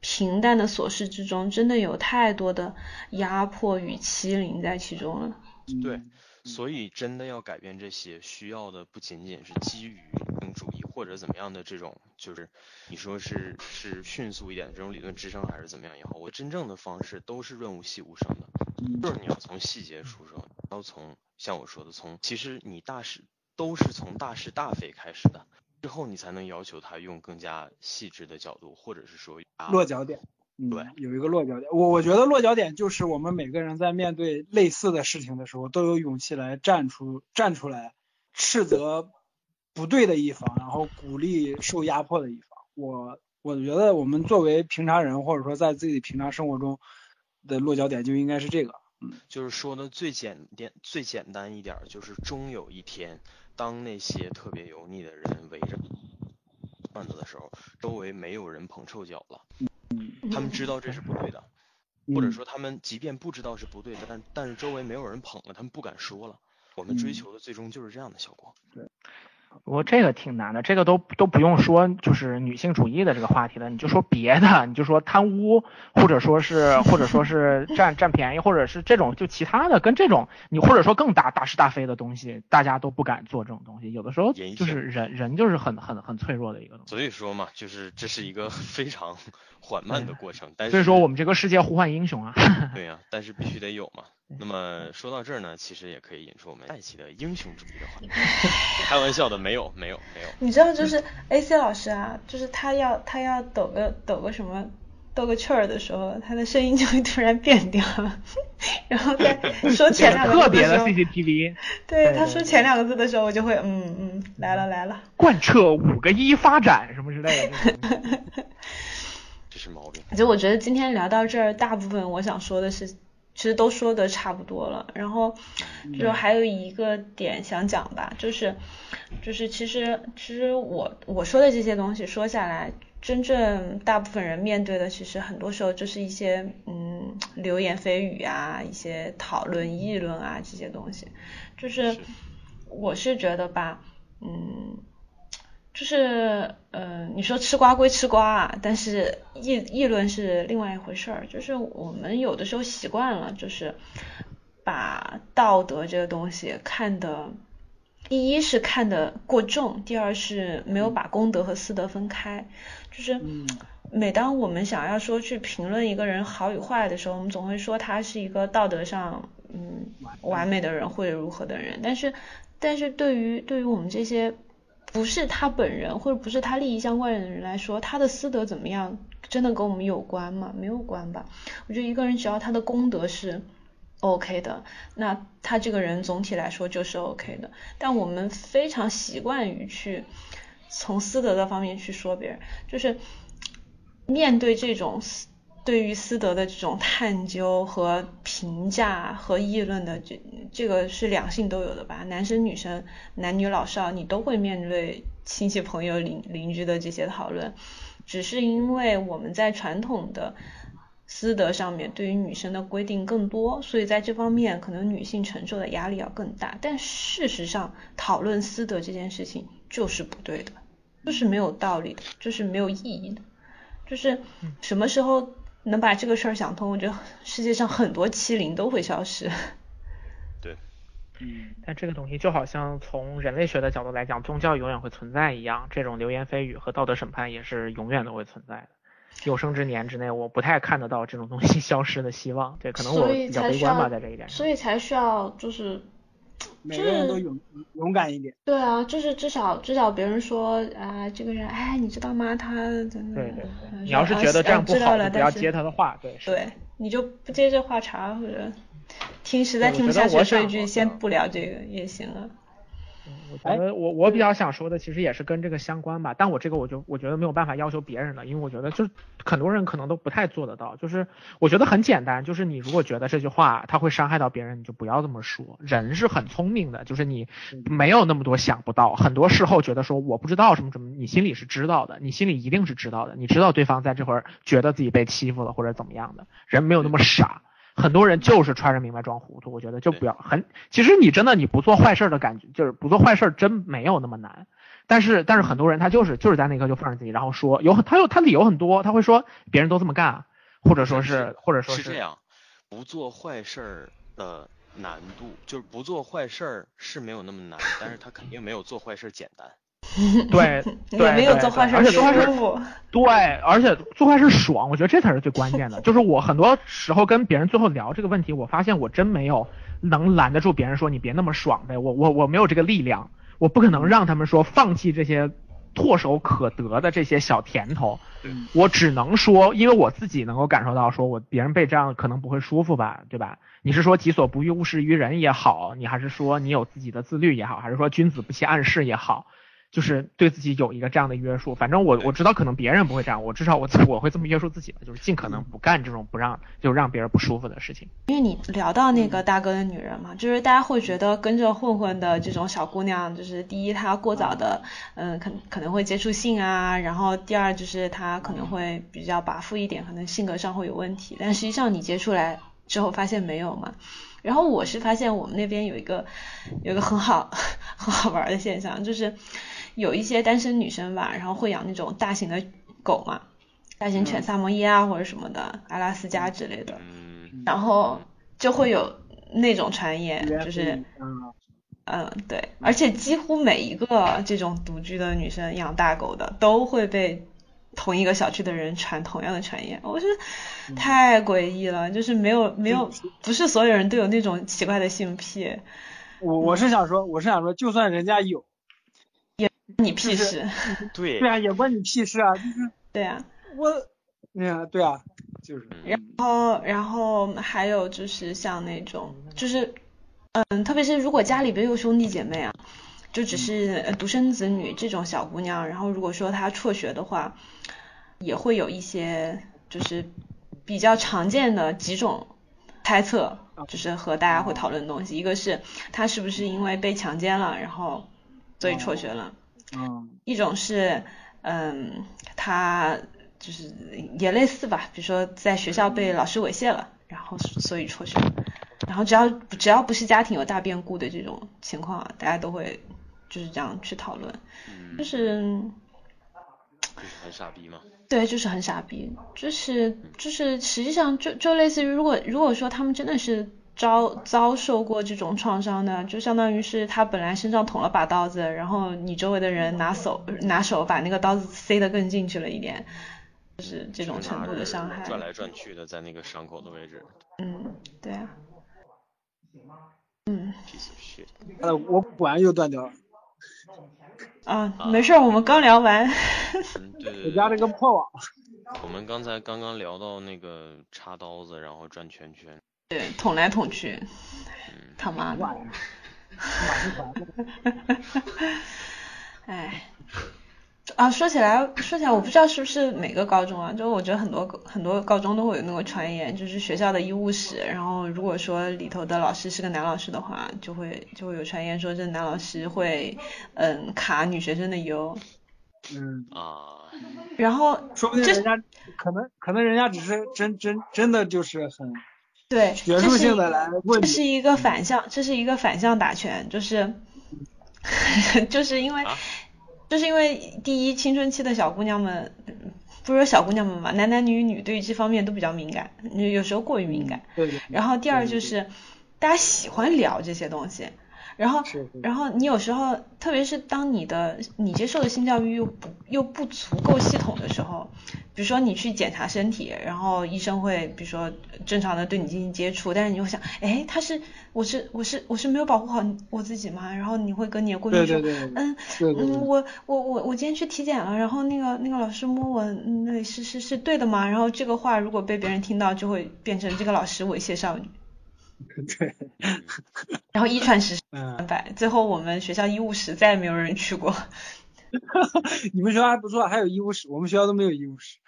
Speaker 1: 平淡的琐事之中，真的有太多的压迫与欺凌在其中了。
Speaker 2: 对。所以，真的要改变这些，需要的不仅仅是基于主义或者怎么样的这种，就是你说是是迅速一点这种理论支撑，还是怎么样也好，我真正的方式都是润物细无声的，就是你要从细节出手，要从像我说的，从其实你大是都是从大是大非开始的，之后你才能要求他用更加细致的角度，或者是说
Speaker 6: 落脚点。
Speaker 2: 对，
Speaker 6: 有一个落脚点。我我觉得落脚点就是我们每个人在面对类似的事情的时候，都有勇气来站出站出来，斥责不对的一方，然后鼓励受压迫的一方。我我觉得我们作为平常人，或者说在自己平常生活中的落脚点，就应该是这个。嗯，
Speaker 2: 就是说的最简单最简单一点，就是终有一天，当那些特别油腻的人围着段子的时候，周围没有人捧臭脚了。他们知道这是不对的，或者说他们即便不知道是不对的，但但是周围没有人捧了，他们不敢说了。我们追求的最终就是这样的效果。
Speaker 6: 对。
Speaker 3: 不过这个挺难的，这个都都不用说，就是女性主义的这个话题了，你就说别的，你就说贪污，或者说是或者说是占占便宜，或者是这种就其他的跟这种你或者说更大大是大非的东西，大家都不敢做这种东西。有的时候就是人人就是很很很脆弱的一个东西。
Speaker 2: 所以说嘛，就是这是一个非常 缓慢的过程。
Speaker 3: 所以说我们这个世界呼唤英雄啊。
Speaker 2: 对呀，但是必须得有嘛。那么说到这儿呢，其实也可以引出我们下一期的英雄主义的话题。开玩笑的，没有，没有，没有。
Speaker 1: 你知道，就是 A C 老师啊，就是他要他要抖个抖个什么斗个趣儿的时候，他的声音就会突然变掉，然后在 说前两个字
Speaker 3: 特别的 C C T V。
Speaker 1: 对，他说前两个字的时候，我就会嗯嗯来了来了。
Speaker 3: 贯彻五个一发展什么之类的。
Speaker 2: 这是毛病。
Speaker 1: 就我觉得今天聊到这儿，大部分我想说的是。其实都说的差不多了，然后就还有一个点想讲吧，就是就是其实其实我我说的这些东西说下来，真正大部分人面对的，其实很多时候就是一些嗯流言蜚语啊，一些讨论议论啊这些东西，就是。我是觉得吧，嗯。就是，呃，你说吃瓜归吃瓜啊，但是议议论是另外一回事儿。就是我们有的时候习惯了，就是把道德这个东西看的，第一是看的过重，第二是没有把公德和私德分开。就是每当我们想要说去评论一个人好与坏的时候，我们总会说他是一个道德上嗯完美的人或者如何的人。但是，但是对于对于我们这些。不是他本人或者不是他利益相关的人来说，他的私德怎么样，真的跟我们有关吗？没有关吧。我觉得一个人只要他的功德是 OK 的，那他这个人总体来说就是 OK 的。但我们非常习惯于去从私德的方面去说别人，就是面对这种。对于私德的这种探究和评价和议论的这这个是两性都有的吧？男生女生、男女老少，你都会面对亲戚朋友邻邻居的这些讨论。只是因为我们在传统的私德上面对于女生的规定更多，所以在这方面可能女性承受的压力要更大。但事实上，讨论私德这件事情就是不对的，就是没有道理的，就是没有意义的，就是什么时候。能把这个事儿想通，我觉得世界上很多欺凌都会消失。
Speaker 2: 对，
Speaker 3: 嗯，但这个东西就好像从人类学的角度来讲，宗教永远会存在一样，这种流言蜚语和道德审判也是永远都会存在的。有生之年之内，我不太看得到这种东西 消失的希望。对，可能我比较悲观吧，在这一点上。
Speaker 1: 所以才需要就是。
Speaker 6: 每个人都勇勇敢一点。
Speaker 1: 对啊，就是至少至少别人说啊，这个人，哎，你知道吗？他真的
Speaker 3: 对对对，你要是觉得这样不好，不要接他的话，对。
Speaker 1: 对，你就不接这话茬或者听实在听不下去，说一句先不聊这个也行啊。
Speaker 3: 我觉得我我比较想说的其实也是跟这个相关吧，但我这个我就我觉得没有办法要求别人了，因为我觉得就是很多人可能都不太做得到。就是我觉得很简单，就是你如果觉得这句话它会伤害到别人，你就不要这么说。人是很聪明的，就是你没有那么多想不到，很多事后觉得说我不知道什么什么，你心里是知道的，你心里一定是知道的，你知道对方在这会儿觉得自己被欺负了或者怎么样的，人没有那么傻。很多人就是揣着明白装糊涂，我觉得就不要很。其实你真的你不做坏事的感觉，就是不做坏事真没有那么难。但是但是很多人他就是就是在那一刻就放任自己，然后说有他有他理由很多，他会说别人都这么干，或者说是或者说
Speaker 2: 是这样，不做坏事的难度就是不做坏事是没有那么难，但是他肯定没有做坏事简单。
Speaker 3: 对，对
Speaker 1: 没有做坏事，
Speaker 3: 而且做坏事对，而且做坏事爽，我觉得这才是最关键的。就是我很多时候跟别人最后聊这个问题，我发现我真没有能拦得住别人说你别那么爽呗，我我我没有这个力量，我不可能让他们说放弃这些唾手可得的这些小甜头。我只能说，因为我自己能够感受到，说我别人被这样可能不会舒服吧，对吧？你是说己所不欲勿施于人也好，你还是说你有自己的自律也好，还是说君子不欺暗室也好？就是对自己有一个这样的约束，反正我我知道可能别人不会这样，我至少我我会这么约束自己的，就是尽可能不干这种不让就让别人不舒服的事情。
Speaker 1: 因为你聊到那个大哥的女人嘛，就是大家会觉得跟着混混的这种小姑娘，就是第一她过早的，嗯，可可能会接触性啊，然后第二就是她可能会比较跋扈一点，可能性格上会有问题。但实际上你接触来之后发现没有嘛？然后我是发现我们那边有一个有一个很好 很好玩的现象，就是。有一些单身女生吧，然后会养那种大型的狗嘛，大型犬萨摩耶啊或者什么的阿拉斯加之类的，然后就会有那种传言，就是嗯对，而且几乎每一个这种独居的女生养大狗的都会被同一个小区的人传同样的传言，我觉得太诡异了，就是没有没有不是所有人都有那种奇怪的性癖。
Speaker 6: 我我是想说，我是想说，就算人家有。
Speaker 1: 你屁事，
Speaker 2: 对。
Speaker 6: 对啊，也关你屁事啊，就是
Speaker 1: 对啊，
Speaker 6: 我，嗯，对啊，就是，
Speaker 1: 然后然后还有就是像那种，就是嗯，特别是如果家里边有兄弟姐妹啊，就只是独生子女这种小姑娘，然后如果说她辍学的话，也会有一些就是比较常见的几种猜测，就是和大家会讨论的东西，一个是她是不是因为被强奸了，然后所以辍学了。
Speaker 6: 嗯，
Speaker 1: 一种是，嗯，他就是也类似吧，比如说在学校被老师猥亵了，然后所以辍学，然后只要只要不是家庭有大变故的这种情况，大家都会就是这样去讨论，就是
Speaker 2: 就是很傻逼嘛？
Speaker 1: 对，就是很傻逼，就是就是实际上就就类似于如果如果说他们真的是。遭遭受过这种创伤的，就相当于是他本来身上捅了把刀子，然后你周围的人拿手拿手把那个刀子塞得更进去了一点，就是这种程度的伤害。
Speaker 2: 转来转去的在那个伤口的位置。
Speaker 1: 嗯，对啊。嗯。
Speaker 6: 呃，我管又断掉了。
Speaker 1: 啊，没事，我们刚聊完。
Speaker 2: 对对。
Speaker 6: 我家这个破网。
Speaker 2: 我们刚才刚刚聊到那个插刀子，然后转圈圈。
Speaker 1: 对，捅来捅去，他妈的！哎，啊，说起来，说起来，我不知道是不是每个高中啊，就我觉得很多很多高中都会有那个传言，就是学校的医务室，然后如果说里头的老师是个男老师的话，就会就会有传言说这男老师会嗯卡女学生的油。
Speaker 6: 嗯
Speaker 2: 啊。
Speaker 1: 然后。
Speaker 6: 说不定人家可能可能人家只是真真真的就是很。
Speaker 1: 对，
Speaker 6: 学术性的来问，
Speaker 1: 这是一个反向，这是一个反向打拳，就是，就是因为，就是因为第一，青春期的小姑娘们，不是说小姑娘们嘛，男男女女对于这方面都比较敏感，有时候过于敏感。
Speaker 6: 对。
Speaker 1: 然后第二就是，大家喜欢聊这些东西。然后，然后你有时候，特别是当你的你接受的性教育又不又不足够系统的时候，比如说你去检查身体，然后医生会比如说正常的对你进行接触，但是你会想，哎，他是我是我是我是没有保护好我自己吗？然后你会跟你的闺蜜说，嗯嗯，我我我我今天去体检了，然后那个那个老师摸我那里是是是对的吗？然后这个话如果被别人听到，就会变成这个老师猥亵少女。
Speaker 6: 对，
Speaker 1: 然后一传十，
Speaker 6: 嗯，
Speaker 1: 百，最后我们学校医务室再也没有人去过。
Speaker 6: 你们学校还不错，还有医务室，我们学校都没有医务室。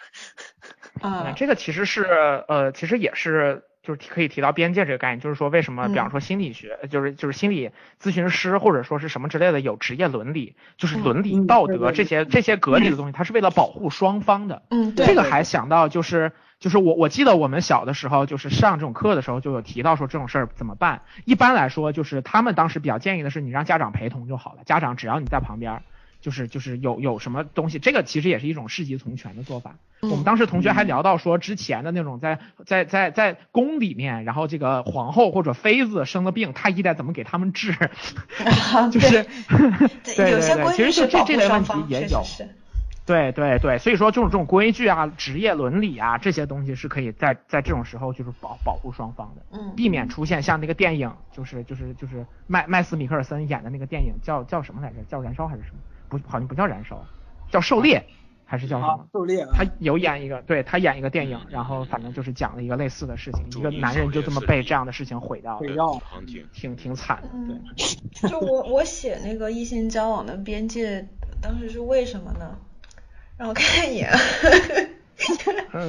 Speaker 1: 嗯，
Speaker 3: 这个其实是呃，其实也是就是可以提到边界这个概念，就是说为什么，比方说心理学，就是就是心理咨询师或者说是什么之类的有职业伦理，就是伦理道德这些这些隔离的东西，它是为了保护双方的。
Speaker 1: 嗯，对。
Speaker 3: 这个还想到就是就是我我记得我们小的时候就是上这种课的时候就有提到说这种事儿怎么办。一般来说就是他们当时比较建议的是你让家长陪同就好了，家长只要你在旁边。就是就是有有什么东西，这个其实也是一种世袭从权的做法。我们当时同学还聊到说，之前的那种在在在在宫里面，然后这个皇后或者妃子生了病，太医得怎么给他们治？就是对对 对，其实就这这类问题也有。对对对，所以说就是这种规矩啊、职业伦理啊这些东西是可以在在这种时候就是保保护双方的，
Speaker 1: 嗯，
Speaker 3: 避免出现像那个电影，就是就是就是麦麦斯米克尔森演的那个电影叫叫什么来着？叫燃烧还是什么？不，好像不叫燃烧，叫狩猎，还是叫什么？
Speaker 6: 狩猎。
Speaker 3: 他有演一个，对他演一个电影，然后反正就是讲了一个类似的事情，一个男人就这么被这样的事情毁掉，
Speaker 6: 毁掉，
Speaker 3: 挺挺挺惨的。
Speaker 1: 对，就我我写那个异性交往的边界，当时是为什么呢？让我看一眼。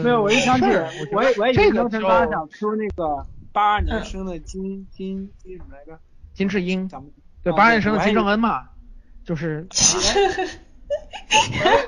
Speaker 6: 没有，我一想起，我也我也这个刚想说那个八二年生的金金金什么来着？
Speaker 3: 金智英。对，八二年生的金正恩嘛。就是，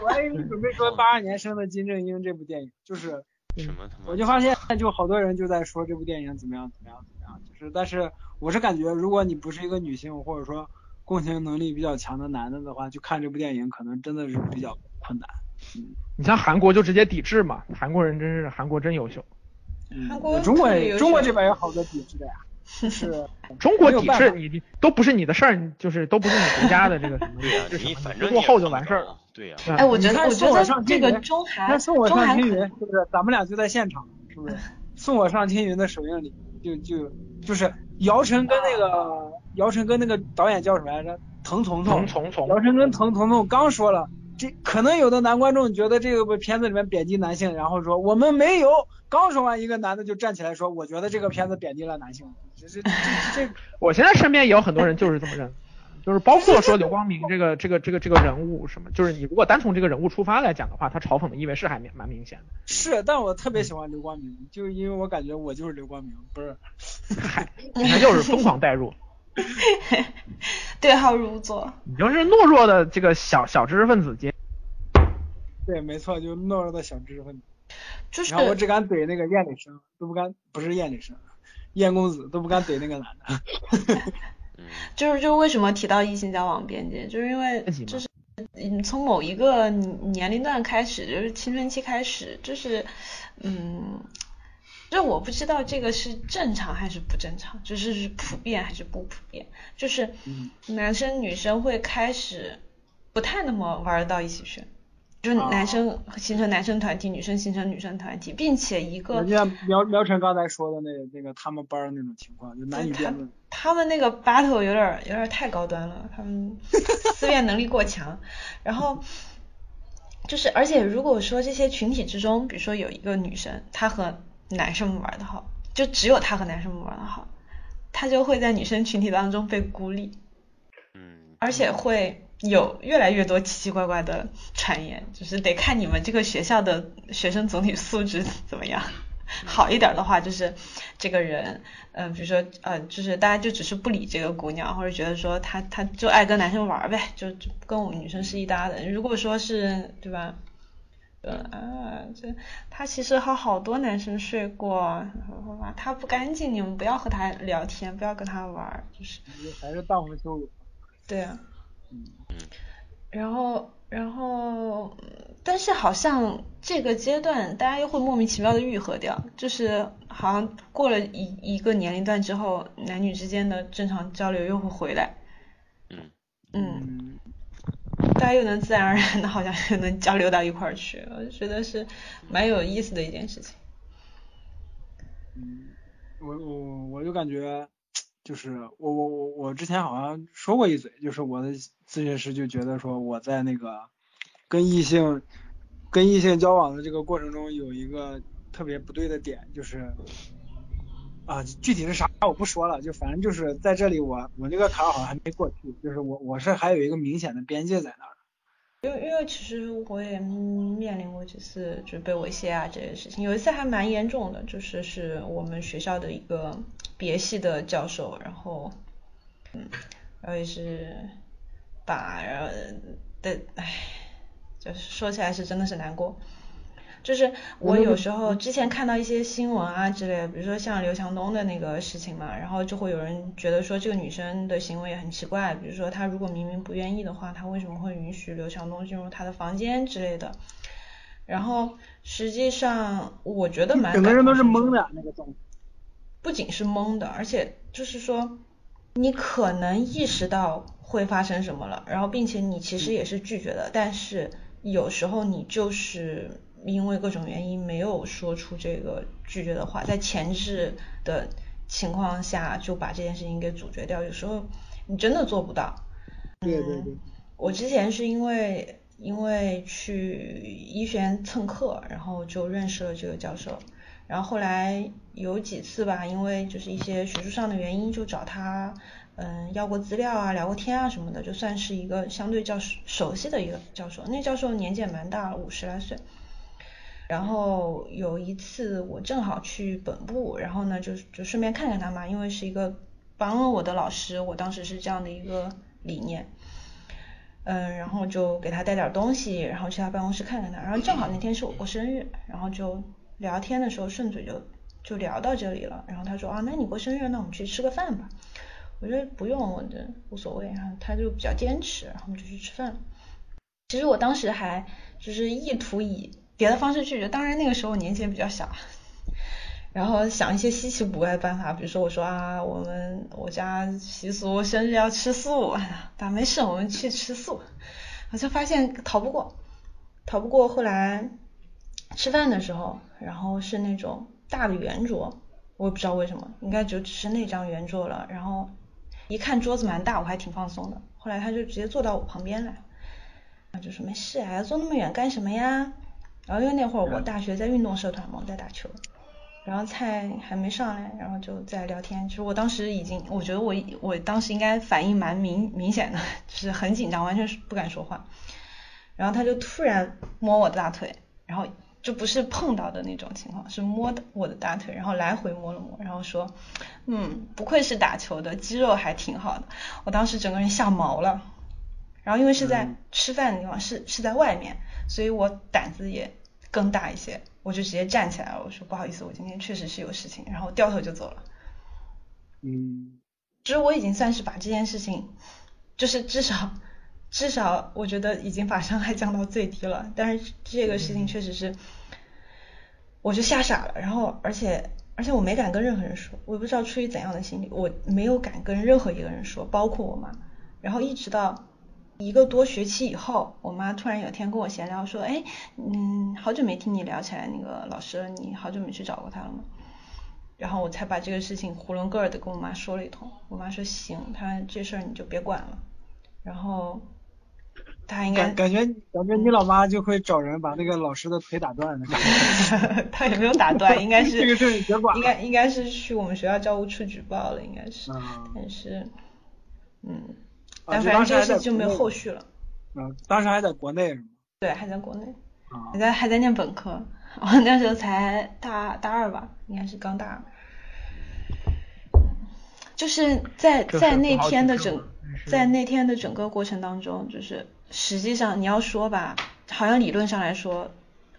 Speaker 6: 我还以为准备说八二年生的金正英这部电影，就是
Speaker 2: 什么？
Speaker 6: 我就发现就好多人就在说这部电影怎么样怎么样怎么样，就是但是我是感觉如果你不是一个女性或者说共情能力比较强的男的的话，就看这部电影可能真的是比较困难。嗯，
Speaker 3: 你像韩国就直接抵制嘛，韩国人真是韩国真优秀。
Speaker 1: 韩国
Speaker 6: 中国中国这边有好多抵制的呀。是
Speaker 3: 中国抵制你，都不是你的事儿，就是都不是你国家的这个什么，
Speaker 2: 你反正
Speaker 3: 过后就完事儿
Speaker 2: 了。对呀，
Speaker 1: 哎，我觉得我觉得这个
Speaker 6: 中
Speaker 1: 韩
Speaker 6: 送我上青云是不是？咱们俩就在现场，是不是？送我上青云的首映礼，就就就是姚晨跟那个姚晨跟那个导演叫什么来着？滕
Speaker 3: 彤
Speaker 6: 彤。
Speaker 3: 滕彤彤。
Speaker 6: 姚晨跟滕彤彤刚说了。这可能有的男观众觉得这个片子里面贬低男性，然后说我们没有。刚说完，一个男的就站起来说，我觉得这个片子贬低了男性。这这这，
Speaker 3: 我现在身边也有很多人就是这么认，就是包括说刘光明这个这个这个这个人物什么，就是你如果单从这个人物出发来讲的话，他嘲讽的意味是还蛮蛮明显的。
Speaker 6: 是，但我特别喜欢刘光明，就是因为我感觉我就是刘光明，不是，
Speaker 3: 嗨，那就是疯狂代入。
Speaker 1: 对号入座，
Speaker 3: 你就是懦弱的这个小小知识分子，
Speaker 6: 对，没错，就懦弱的小知识分子。
Speaker 1: 就是，
Speaker 6: 然后我只敢怼那个燕女生，都不敢，不是燕女生，燕公子都不敢怼那个男的。
Speaker 1: 就是，就是为什么提到异性交往边界，就是因为就是，嗯，从某一个年龄段开始，就是青春期开始，就是，嗯。就我不知道这个是正常还是不正常，就是是普遍还是不普遍，就是男生女生会开始不太那么玩得到一起去，就是男生形成男生团体，女生形成女生团体，并且一个
Speaker 6: 人家苗苗晨刚才说的那那个他们班那种情况，就男女辩论，
Speaker 1: 他们那个 battle 有点有点太高端了，他们 思辨能力过强，然后就是而且如果说这些群体之中，比如说有一个女生，她和男生们玩的好，就只有他和男生们玩的好，他就会在女生群体当中被孤立，
Speaker 2: 嗯，
Speaker 1: 而且会有越来越多奇奇怪怪的传言，就是得看你们这个学校的学生总体素质怎么样，好一点的话就是这个人，嗯，比如说呃，就是大家就只是不理这个姑娘，或者觉得说她她就爱跟男生玩呗，就就跟我们女生是一搭的，如果说是对吧？啊，这他其实和好多男生睡过，他不干净，你们不要和他聊天，不要跟他玩，就是
Speaker 6: 还是荡妇羞辱。
Speaker 1: 对啊，嗯然后然后，但是好像这个阶段大家又会莫名其妙的愈合掉，就是好像过了一一个年龄段之后，男女之间的正常交流又会回来。
Speaker 2: 嗯
Speaker 1: 嗯。大家又能自然而然的，好像又能交流到一块儿去，我就觉得是蛮有意思的一件事情。
Speaker 6: 嗯，我我我就感觉，就是我我我我之前好像说过一嘴，就是我的咨询师就觉得说我在那个跟异性跟异性交往的这个过程中有一个特别不对的点，就是啊，具体是啥我不说了，就反正就是在这里我我这个坎好像还没过去，就是我我是还有一个明显的边界在那儿。
Speaker 1: 因为因为其实我也面临过几次就被猥亵啊这些事情，有一次还蛮严重的，就是是我们学校的一个别系的教授，然后嗯，然后也是把然后的唉，就是说起来是真的是难过。就是我有时候之前看到一些新闻啊之类的，比如说像刘强东的那个事情嘛，然后就会有人觉得说这个女生的行为也很奇怪，比如说她如果明明不愿意的话，她为什么会允许刘强东进入她的房间之类的？然后实际上我觉得蛮
Speaker 6: 整个人都是懵的那个状态，
Speaker 1: 不仅是懵的，而且就是说你可能意识到会发生什么了，然后并且你其实也是拒绝的，但是有时候你就是。因为各种原因没有说出这个拒绝的话，在前置的情况下就把这件事情给阻绝掉，有时候你真的做不到。
Speaker 6: 对对对。
Speaker 1: 我之前是因为因为去医学院蹭课，然后就认识了这个教授，然后后来有几次吧，因为就是一些学术上的原因，就找他嗯要过资料啊，聊过天啊什么的，就算是一个相对较熟悉的一个教授。那教授年纪也蛮大了，五十来岁。然后有一次我正好去本部，然后呢就就顺便看看他嘛，因为是一个帮了我的老师，我当时是这样的一个理念，嗯，然后就给他带点东西，然后去他办公室看看他，然后正好那天是我过生日，然后就聊天的时候顺嘴就就聊到这里了，然后他说啊，那你过生日，那我们去吃个饭吧，我说不用，我这无所谓，然后他就比较坚持，然后我们就去吃饭。其实我当时还就是意图以。别的方式拒绝，当然那个时候年纪也比较小，然后想一些稀奇古怪的办法，比如说我说啊，我们我家习俗生日要吃素，但没事，我们去吃素，我就发现逃不过，逃不过。后来吃饭的时候，然后是那种大的圆桌，我也不知道为什么，应该就只是那张圆桌了。然后一看桌子蛮大，我还挺放松的。后来他就直接坐到我旁边来，他就说没事啊，坐那么远干什么呀？然后因为那会儿我大学在运动社团嘛，在打球，然后菜还没上来，然后就在聊天。其实我当时已经，我觉得我我当时应该反应蛮明明显的，就是很紧张，完全是不敢说话。然后他就突然摸我的大腿，然后就不是碰到的那种情况，是摸的我的大腿，然后来回摸了摸，然后说，嗯，不愧是打球的，肌肉还挺好的。我当时整个人吓毛了。然后因为是在吃饭的地方，是是在外面。所以我胆子也更大一些，我就直接站起来了，我说不好意思，我今天确实是有事情，然后掉头就走了。
Speaker 6: 嗯，
Speaker 1: 其实我已经算是把这件事情，就是至少至少我觉得已经把伤害降到最低了，但是这个事情确实是，我就吓傻了，然后而且而且我没敢跟任何人说，我不知道出于怎样的心理，我没有敢跟任何一个人说，包括我妈，然后一直到。一个多学期以后，我妈突然有天跟我闲聊说，哎，嗯，好久没听你聊起来那个老师了，你好久没去找过他了吗？然后我才把这个事情囫囵个儿的跟我妈说了一通，我妈说行，她这事儿你就别管了。然后她应该
Speaker 6: 感觉感觉你老妈就会找人把那个老师的腿打断的。
Speaker 1: 她也没有打断，应该是
Speaker 6: 这个事你别管，
Speaker 1: 应该应该是去我们学校教务处举报了，应该是，但是，嗯。但反正这事就没有后续了。
Speaker 6: 嗯，当时还在国内是吗？
Speaker 1: 对，还在国内，还在还在念本科，我那时候才大大二吧，应该是刚大二。就是在在那天的整在那天的整个过程当中，就是实际上你要说吧，好像理论上来说。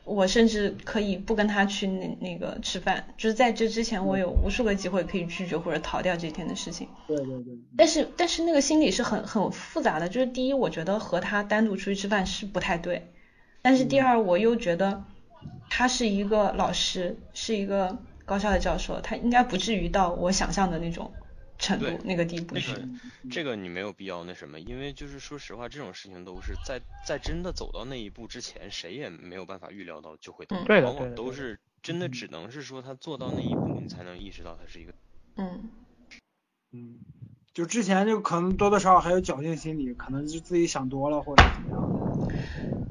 Speaker 1: 我甚至可以不跟他去那那个吃饭，就是在这之前，我有无数个机会可以拒绝或者逃掉这天的事情。
Speaker 6: 对对对。
Speaker 1: 但是但是那个心理是很很复杂的，就是第一，我觉得和他单独出去吃饭是不太对，但是第二，我又觉得他是一个老师，是一个高校的教授，他应该不至于到我想象的那种。程度那个地步是，
Speaker 2: 这个你没有必要那什么，因为就是说实话，这种事情都是在在真的走到那一步之前，谁也没有办法预料到就会，
Speaker 3: 对
Speaker 2: 往往都是真的只能是说他做到那一步，你才能意识到他是一个，
Speaker 1: 嗯。
Speaker 6: 嗯，就之前就可能多多少少还有侥幸心理，可能就自己想多了或者怎么样。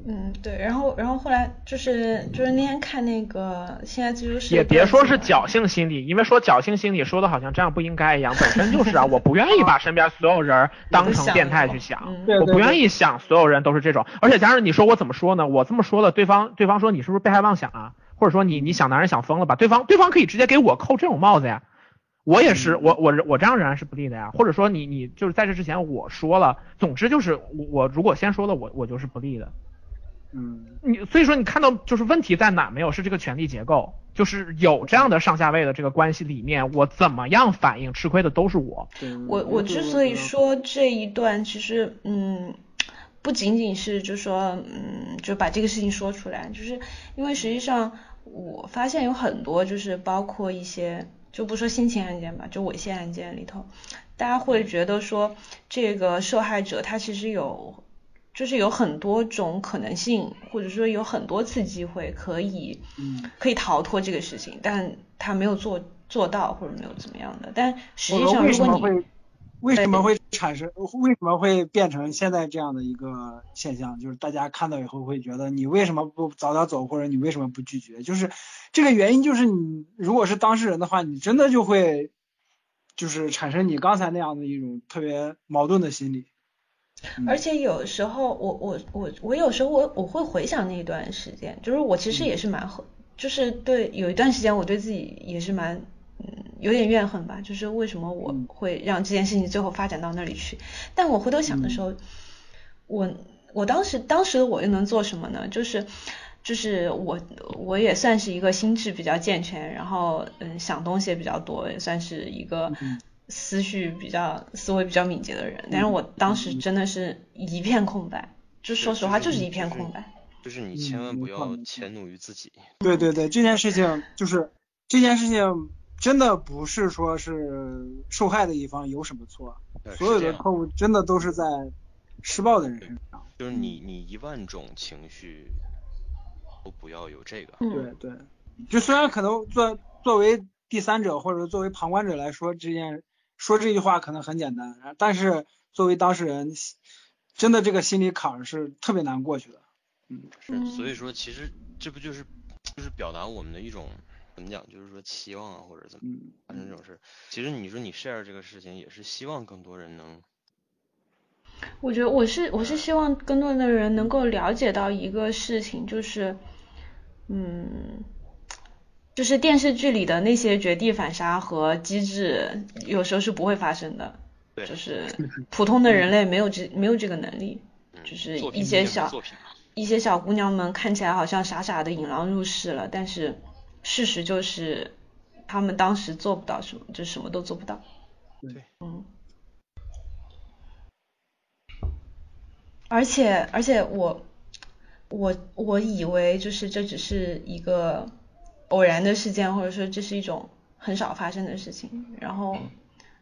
Speaker 1: 嗯，对，然后然后后来就是就是那天看那个现在自由市
Speaker 3: 也别说是侥幸心理，因为说侥幸心理说的好像这样不应该一样，本身就是啊，我不愿意把身边所有人当成变态去想，
Speaker 1: 嗯
Speaker 3: 我不愿意想所有人都是这种，而且加上你说我怎么说呢？我这么说了，对方对方说你是不是被害妄想啊？或者说你你想男人想疯了吧？对方对方可以直接给我扣这种帽子呀。我也是，我我我这样仍然是不利的呀。或者说你你就是在这之前我说了，总之就是我我如果先说了，我我就是不利的。
Speaker 6: 嗯，
Speaker 3: 你所以说你看到就是问题在哪没有？是这个权力结构，就是有这样的上下位的这个关系里面，我怎么样反应，吃亏的都是我。
Speaker 6: 对
Speaker 1: 我我之所以说这一段，其实嗯，不仅仅是就说嗯，就把这个事情说出来，就是因为实际上我发现有很多就是包括一些就不说性侵案件吧，就猥亵案件里头，大家会觉得说这个受害者他其实有。就是有很多种可能性，或者说有很多次机会可以，
Speaker 6: 嗯，
Speaker 1: 可以逃脱这个事情，但他没有做做到，或者没有怎么样的。但实际上，如果你
Speaker 6: 会为什么会产生，为什么会变成现在这样的一个现象？就是大家看到以后会觉得你为什么不早点走，或者你为什么不拒绝？就是这个原因，就是你如果是当事人的话，你真的就会就是产生你刚才那样的一种特别矛盾的心理。
Speaker 1: 而且有时候我我我我有时候我我会回想那一段时间，就是我其实也是蛮后，就是对有一段时间我对自己也是蛮嗯有点怨恨吧，就是为什么我会让这件事情最后发展到那里去？但我回头想的时候，我我当时当时的我又能做什么呢？就是就是我我也算是一个心智比较健全，然后嗯想东西也比较多，也算是一个。思绪比较思维比较敏捷的人，但是我当时真的是一片空白，就说实话就是一片空白。
Speaker 2: 就是你千万不要迁怒于自己。
Speaker 6: 对对对，这件事情就是这件事情真的不是说是受害的一方有什么错，所有的错误真的都是在施暴的人身上。
Speaker 2: 就是你你一万种情绪都不要有这个。
Speaker 6: 对对，就虽然可能作作为第三者或者作为旁观者来说这件。说这句话可能很简单，但是作为当事人，真的这个心理坎是特别难过去的。
Speaker 2: 嗯，是，所以说其实这不就是就是表达我们的一种怎么讲，就是说期望啊或者怎么发生这种事。其实你说你 share 这个事情，也是希望更多人能。
Speaker 1: 我觉得我是我是希望更多的人能够了解到一个事情，就是嗯。就是电视剧里的那些绝地反杀和机制，有时候是不会发生的。
Speaker 2: 对，
Speaker 1: 就是普通的人类没有这没有这个能力。就是一些小一些小姑娘们看起来好像傻傻的引狼入室了，但是事实就是他们当时做不到什么，就什么都做不到。
Speaker 6: 对，
Speaker 1: 嗯。而且而且我我我以为就是这只是一个。偶然的事件，或者说这是一种很少发生的事情。然后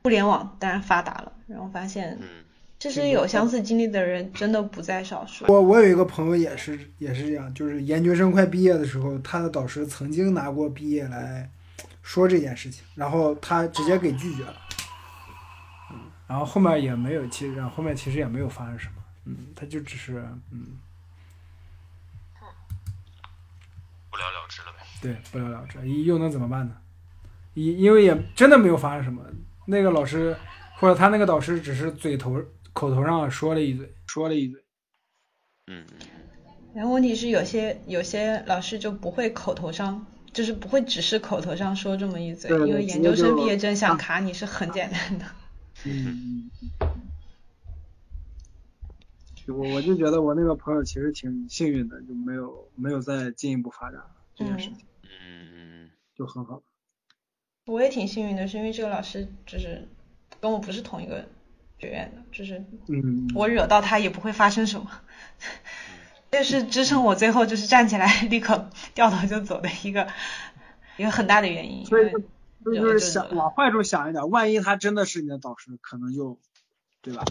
Speaker 1: 互联网当然发达了，然后发现，其实有相似经历的人真的不在少数。
Speaker 4: 我我有一个朋友也是也是这样，就是研究生快毕业的时候，他的导师曾经拿过毕业来说这件事情，然后他直接给拒绝了。嗯，然后后面也没有，其实后面其实也没有发生什么。嗯，他就只是嗯。
Speaker 2: 不了了之了呗。
Speaker 4: 对，不了了之，又能怎么办呢？因因为也真的没有发生什么，那个老师或者他那个导师只是嘴头口头上说了一嘴，说了一嘴。
Speaker 2: 嗯嗯。
Speaker 1: 然后问题是有些有些老师就不会口头上，就是不会只是口头上说这么一嘴，因为研究生毕业证想卡你是很简单的。
Speaker 6: 嗯。我我就觉得我那个朋友其实挺幸运的，就没有没有再进一步发展这件事情。
Speaker 2: 嗯嗯
Speaker 6: 就很好。
Speaker 1: 我也挺幸运的，是因为这个老师就是跟我不是同一个学院的，就是
Speaker 6: 嗯，
Speaker 1: 我惹到他也不会发生什么，这是支撑我最后就是站起来立刻掉头就走的一个一个很大的原因。
Speaker 6: 所以就是想往坏处想一点，万一他真的是你的导师，可能就对吧？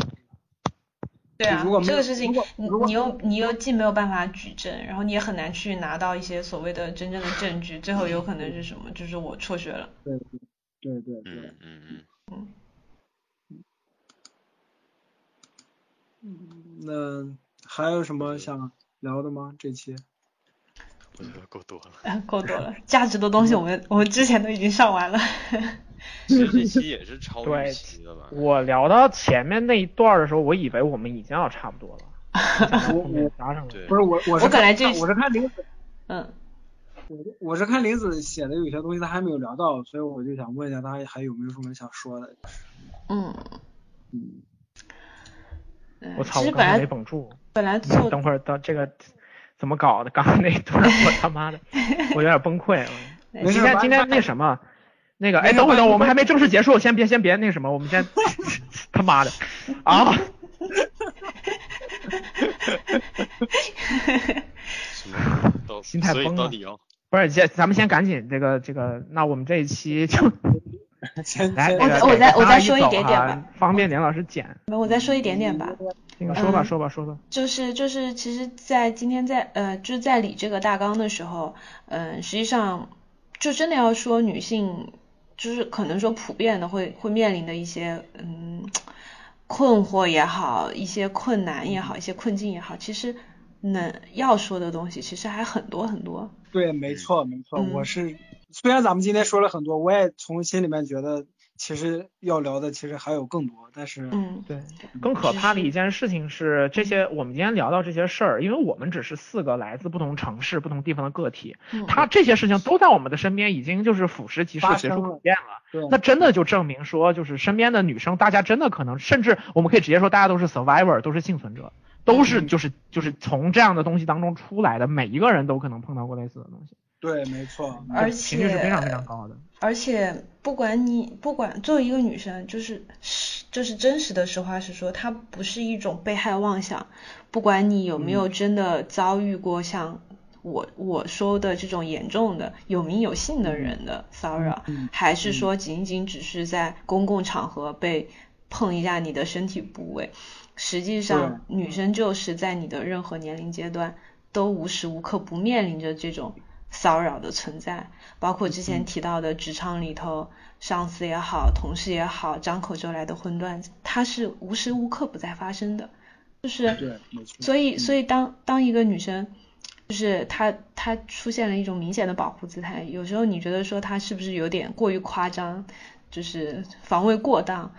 Speaker 1: 对啊，这个事情你你又你又既没有办法举证，然后你也很难去拿到一些所谓的真正的证据，最后有可能是什么？就是我辍学了。
Speaker 6: 对对对对。
Speaker 2: 嗯嗯嗯。
Speaker 6: 嗯。那还有什么想聊的吗？这期？
Speaker 2: 我觉得够多了。
Speaker 1: 嗯，够多了，价值的东西我们 我们之前都已经上完了。
Speaker 2: 其实这期也是超
Speaker 3: 对
Speaker 2: 预期的吧？
Speaker 3: 我聊到前面那一段的时候，我以为我们已经要差不多了，
Speaker 6: 我我
Speaker 3: 加上了。
Speaker 6: 不是我我是
Speaker 1: 我本来这
Speaker 6: 看我是看林子，
Speaker 1: 嗯，
Speaker 6: 我我是看林子写的有些东西他还没有聊到，所以我就想问一下他还有没有什么想说的？
Speaker 1: 嗯，
Speaker 6: 嗯，
Speaker 1: 嗯
Speaker 3: 我操，我刚才没绷住。
Speaker 1: 本来做
Speaker 3: 等会儿到这个怎么搞的？刚刚那一段我他妈的，我有点崩溃 今天今天那什么，那个哎，等会儿等会，我们还没正式结束，先别先别那什么，我们先 他妈的啊！心态崩了
Speaker 2: 到底要
Speaker 3: 不是，先咱们先赶紧这个这个，那我们这一期就 来那个
Speaker 1: 我我再我再说一点点吧
Speaker 3: 方便点老师剪。
Speaker 1: 我再说一点点吧。
Speaker 3: 那个说吧
Speaker 1: 嗯
Speaker 3: 说吧说吧，
Speaker 1: 就是就是，其实，在今天在呃，就是在理这个大纲的时候，嗯、实际上就真的要说女性，就是可能说普遍的会会面临的一些嗯困惑也好，一些困难也好，一些困境也好，其实能要说的东西其实还很多很多。
Speaker 6: 对，没错没错，
Speaker 1: 嗯
Speaker 6: 我是虽然咱们今天说了很多，我也从心里面觉得其实要聊的其实还有更多，但是
Speaker 1: 嗯
Speaker 3: 对，更可怕的一件事情是，这些我们今天聊到这些事儿，因为我们只是四个来自不同城市、不同地方的个体，
Speaker 1: 嗯，
Speaker 3: 它这些事情都在我们的身边，已经就是腐蚀即是、随处可见了。
Speaker 6: 对。
Speaker 3: 那真的就证明说，就是身边的女生，大家真的可能，甚至我们可以直接说，大家都是 survivor，都是幸存者，都是
Speaker 6: 嗯。
Speaker 3: 就是就是从这样的东西当中出来的，每一个人都可能碰到过类似的东西，
Speaker 6: 对，没错，
Speaker 1: 而
Speaker 3: 频率是非常非
Speaker 1: 且
Speaker 3: 常高的。
Speaker 1: 而且不管你不管作为一个女生，就是是就是真实的实话实说，它不是一种被害妄想。不管你有没有真的遭遇过像我我说的这种严重的有名有姓的人的骚扰，
Speaker 6: 嗯
Speaker 1: 还是说仅仅只是在公共场合被碰一下你的身体部位，实际上女生就是在你的任何年龄阶段都无时无刻不面临着这种骚扰的存在，包括之前提到的职场里头，上司也好，同事也好，张口就来的荤段子，它是无时无刻不在发生的，就是所以，所以当当一个女生，就是她她出现了一种明显的保护姿态，有时候你觉得说她是不是有点过于夸张，就是防卫过当，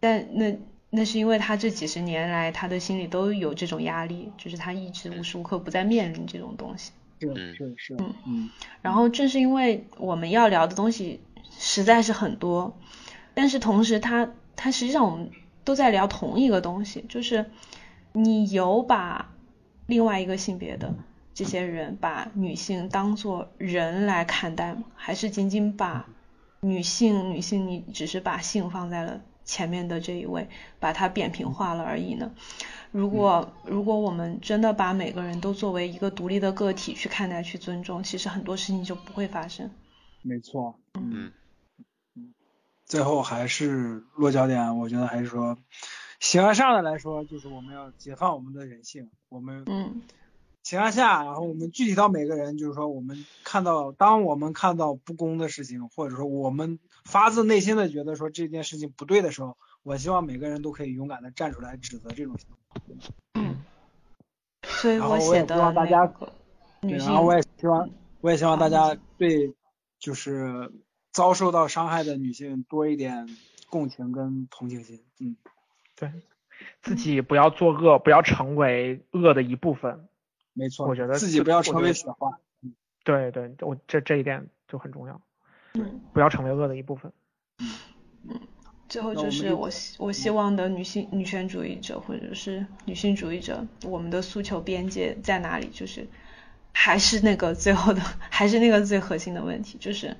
Speaker 1: 但那那是因为她这几十年来她的心里都有这种压力，就是她一直无时无刻不在面临这种东西。
Speaker 6: 是
Speaker 2: 嗯
Speaker 6: 是是，
Speaker 1: 嗯
Speaker 6: 嗯，
Speaker 1: 然后正是因为我们要聊的东西实在是很多，但是同时它它实际上我们都在聊同一个东西，就是你有把另外一个性别的这些人把女性当做人来看待吗？还是仅仅把女性女性你只是把性放在了前面的这一位，把它扁平化了而已呢？如果如果我们真的把每个人都作为一个独立的个体去看待、去尊重，其实很多事情就不会发生。
Speaker 6: 没错，
Speaker 2: 嗯
Speaker 6: 最后还是落脚点，我觉得还是说，形而上的来说，就是我们要解放我们的人性，我们
Speaker 1: 嗯。
Speaker 6: 形而下，然后我们具体到每个人，就是说我们看到，当我们看到不公的事情，或者说我们发自内心的觉得说这件事情不对的时候，我希望每个人都可以勇敢的站出来指责这种行为。
Speaker 1: 嗯，所以
Speaker 6: 然后我也希
Speaker 1: 写的那
Speaker 6: 望大家对，然后我也希望，我也希望大家对就是遭受到伤害的女性多一点共情跟同情心。嗯，
Speaker 3: 对，自己不要作恶，不要成为恶的一部分。
Speaker 6: 没错，
Speaker 3: 我觉得
Speaker 6: 自己不要成为雪花。
Speaker 3: 对对，我这这一点就很重要，
Speaker 1: 嗯，
Speaker 3: 不要成为恶的一部分。
Speaker 1: 最后就是我希我希望的女性女权主义者或者是女性主义者，我们的诉求边界在哪里？就是还是那个最后的，还是那个最核心的问题，就是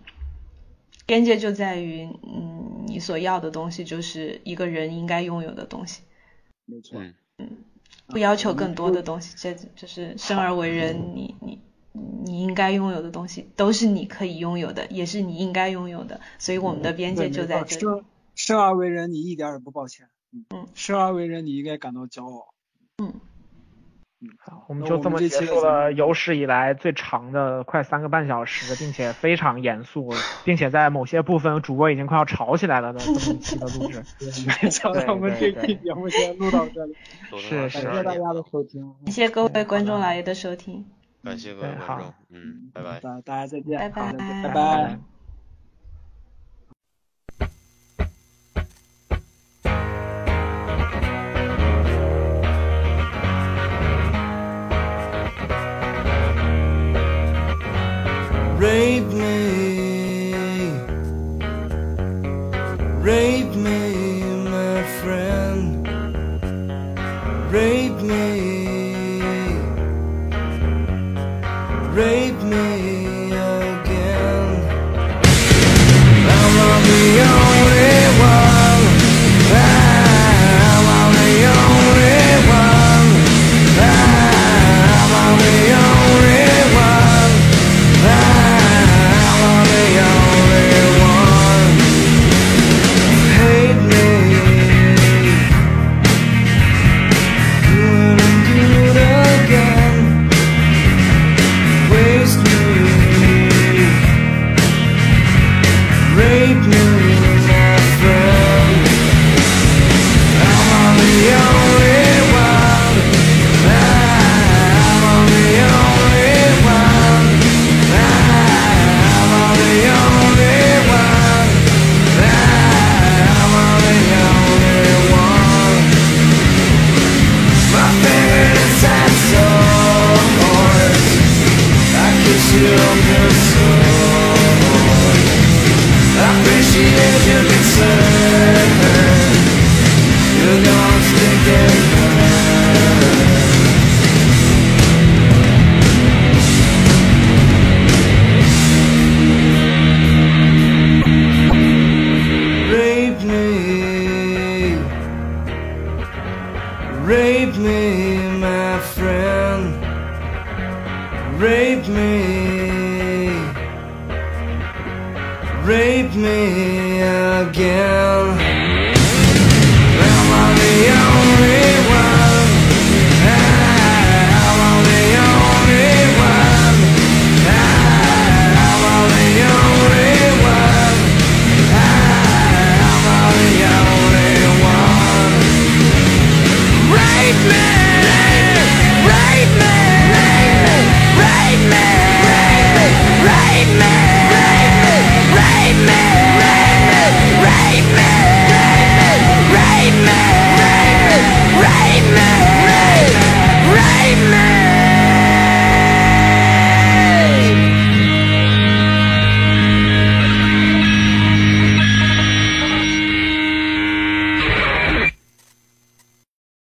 Speaker 1: 边界就在于，嗯，你所要的东西就是一个人应该拥有的东西，
Speaker 6: 没错，
Speaker 2: 嗯
Speaker 1: 不要求更多的东西，这就是生而为人，你你你应该拥有的东西都是你可以拥有的，也是你应该拥有的，所以我们的边界就在这里。
Speaker 6: 错生生而为人，你一点也不抱歉。
Speaker 1: 嗯
Speaker 6: 生而为人，你应该感到骄傲。
Speaker 1: 嗯
Speaker 3: 好，我们就这么结束了有史以来最长的快三个半小时，并且非常严肃，并且在某些部分主播已经快要吵起来了的这么一期的录制。
Speaker 8: 没想到我们这期节目先录到这里，
Speaker 3: 是
Speaker 8: 感谢大家的收听，
Speaker 1: 感谢各位观众老爷的收听，
Speaker 2: 感谢各位观众，嗯，拜拜，
Speaker 8: 大大家再见，
Speaker 1: 拜拜，
Speaker 8: 拜拜。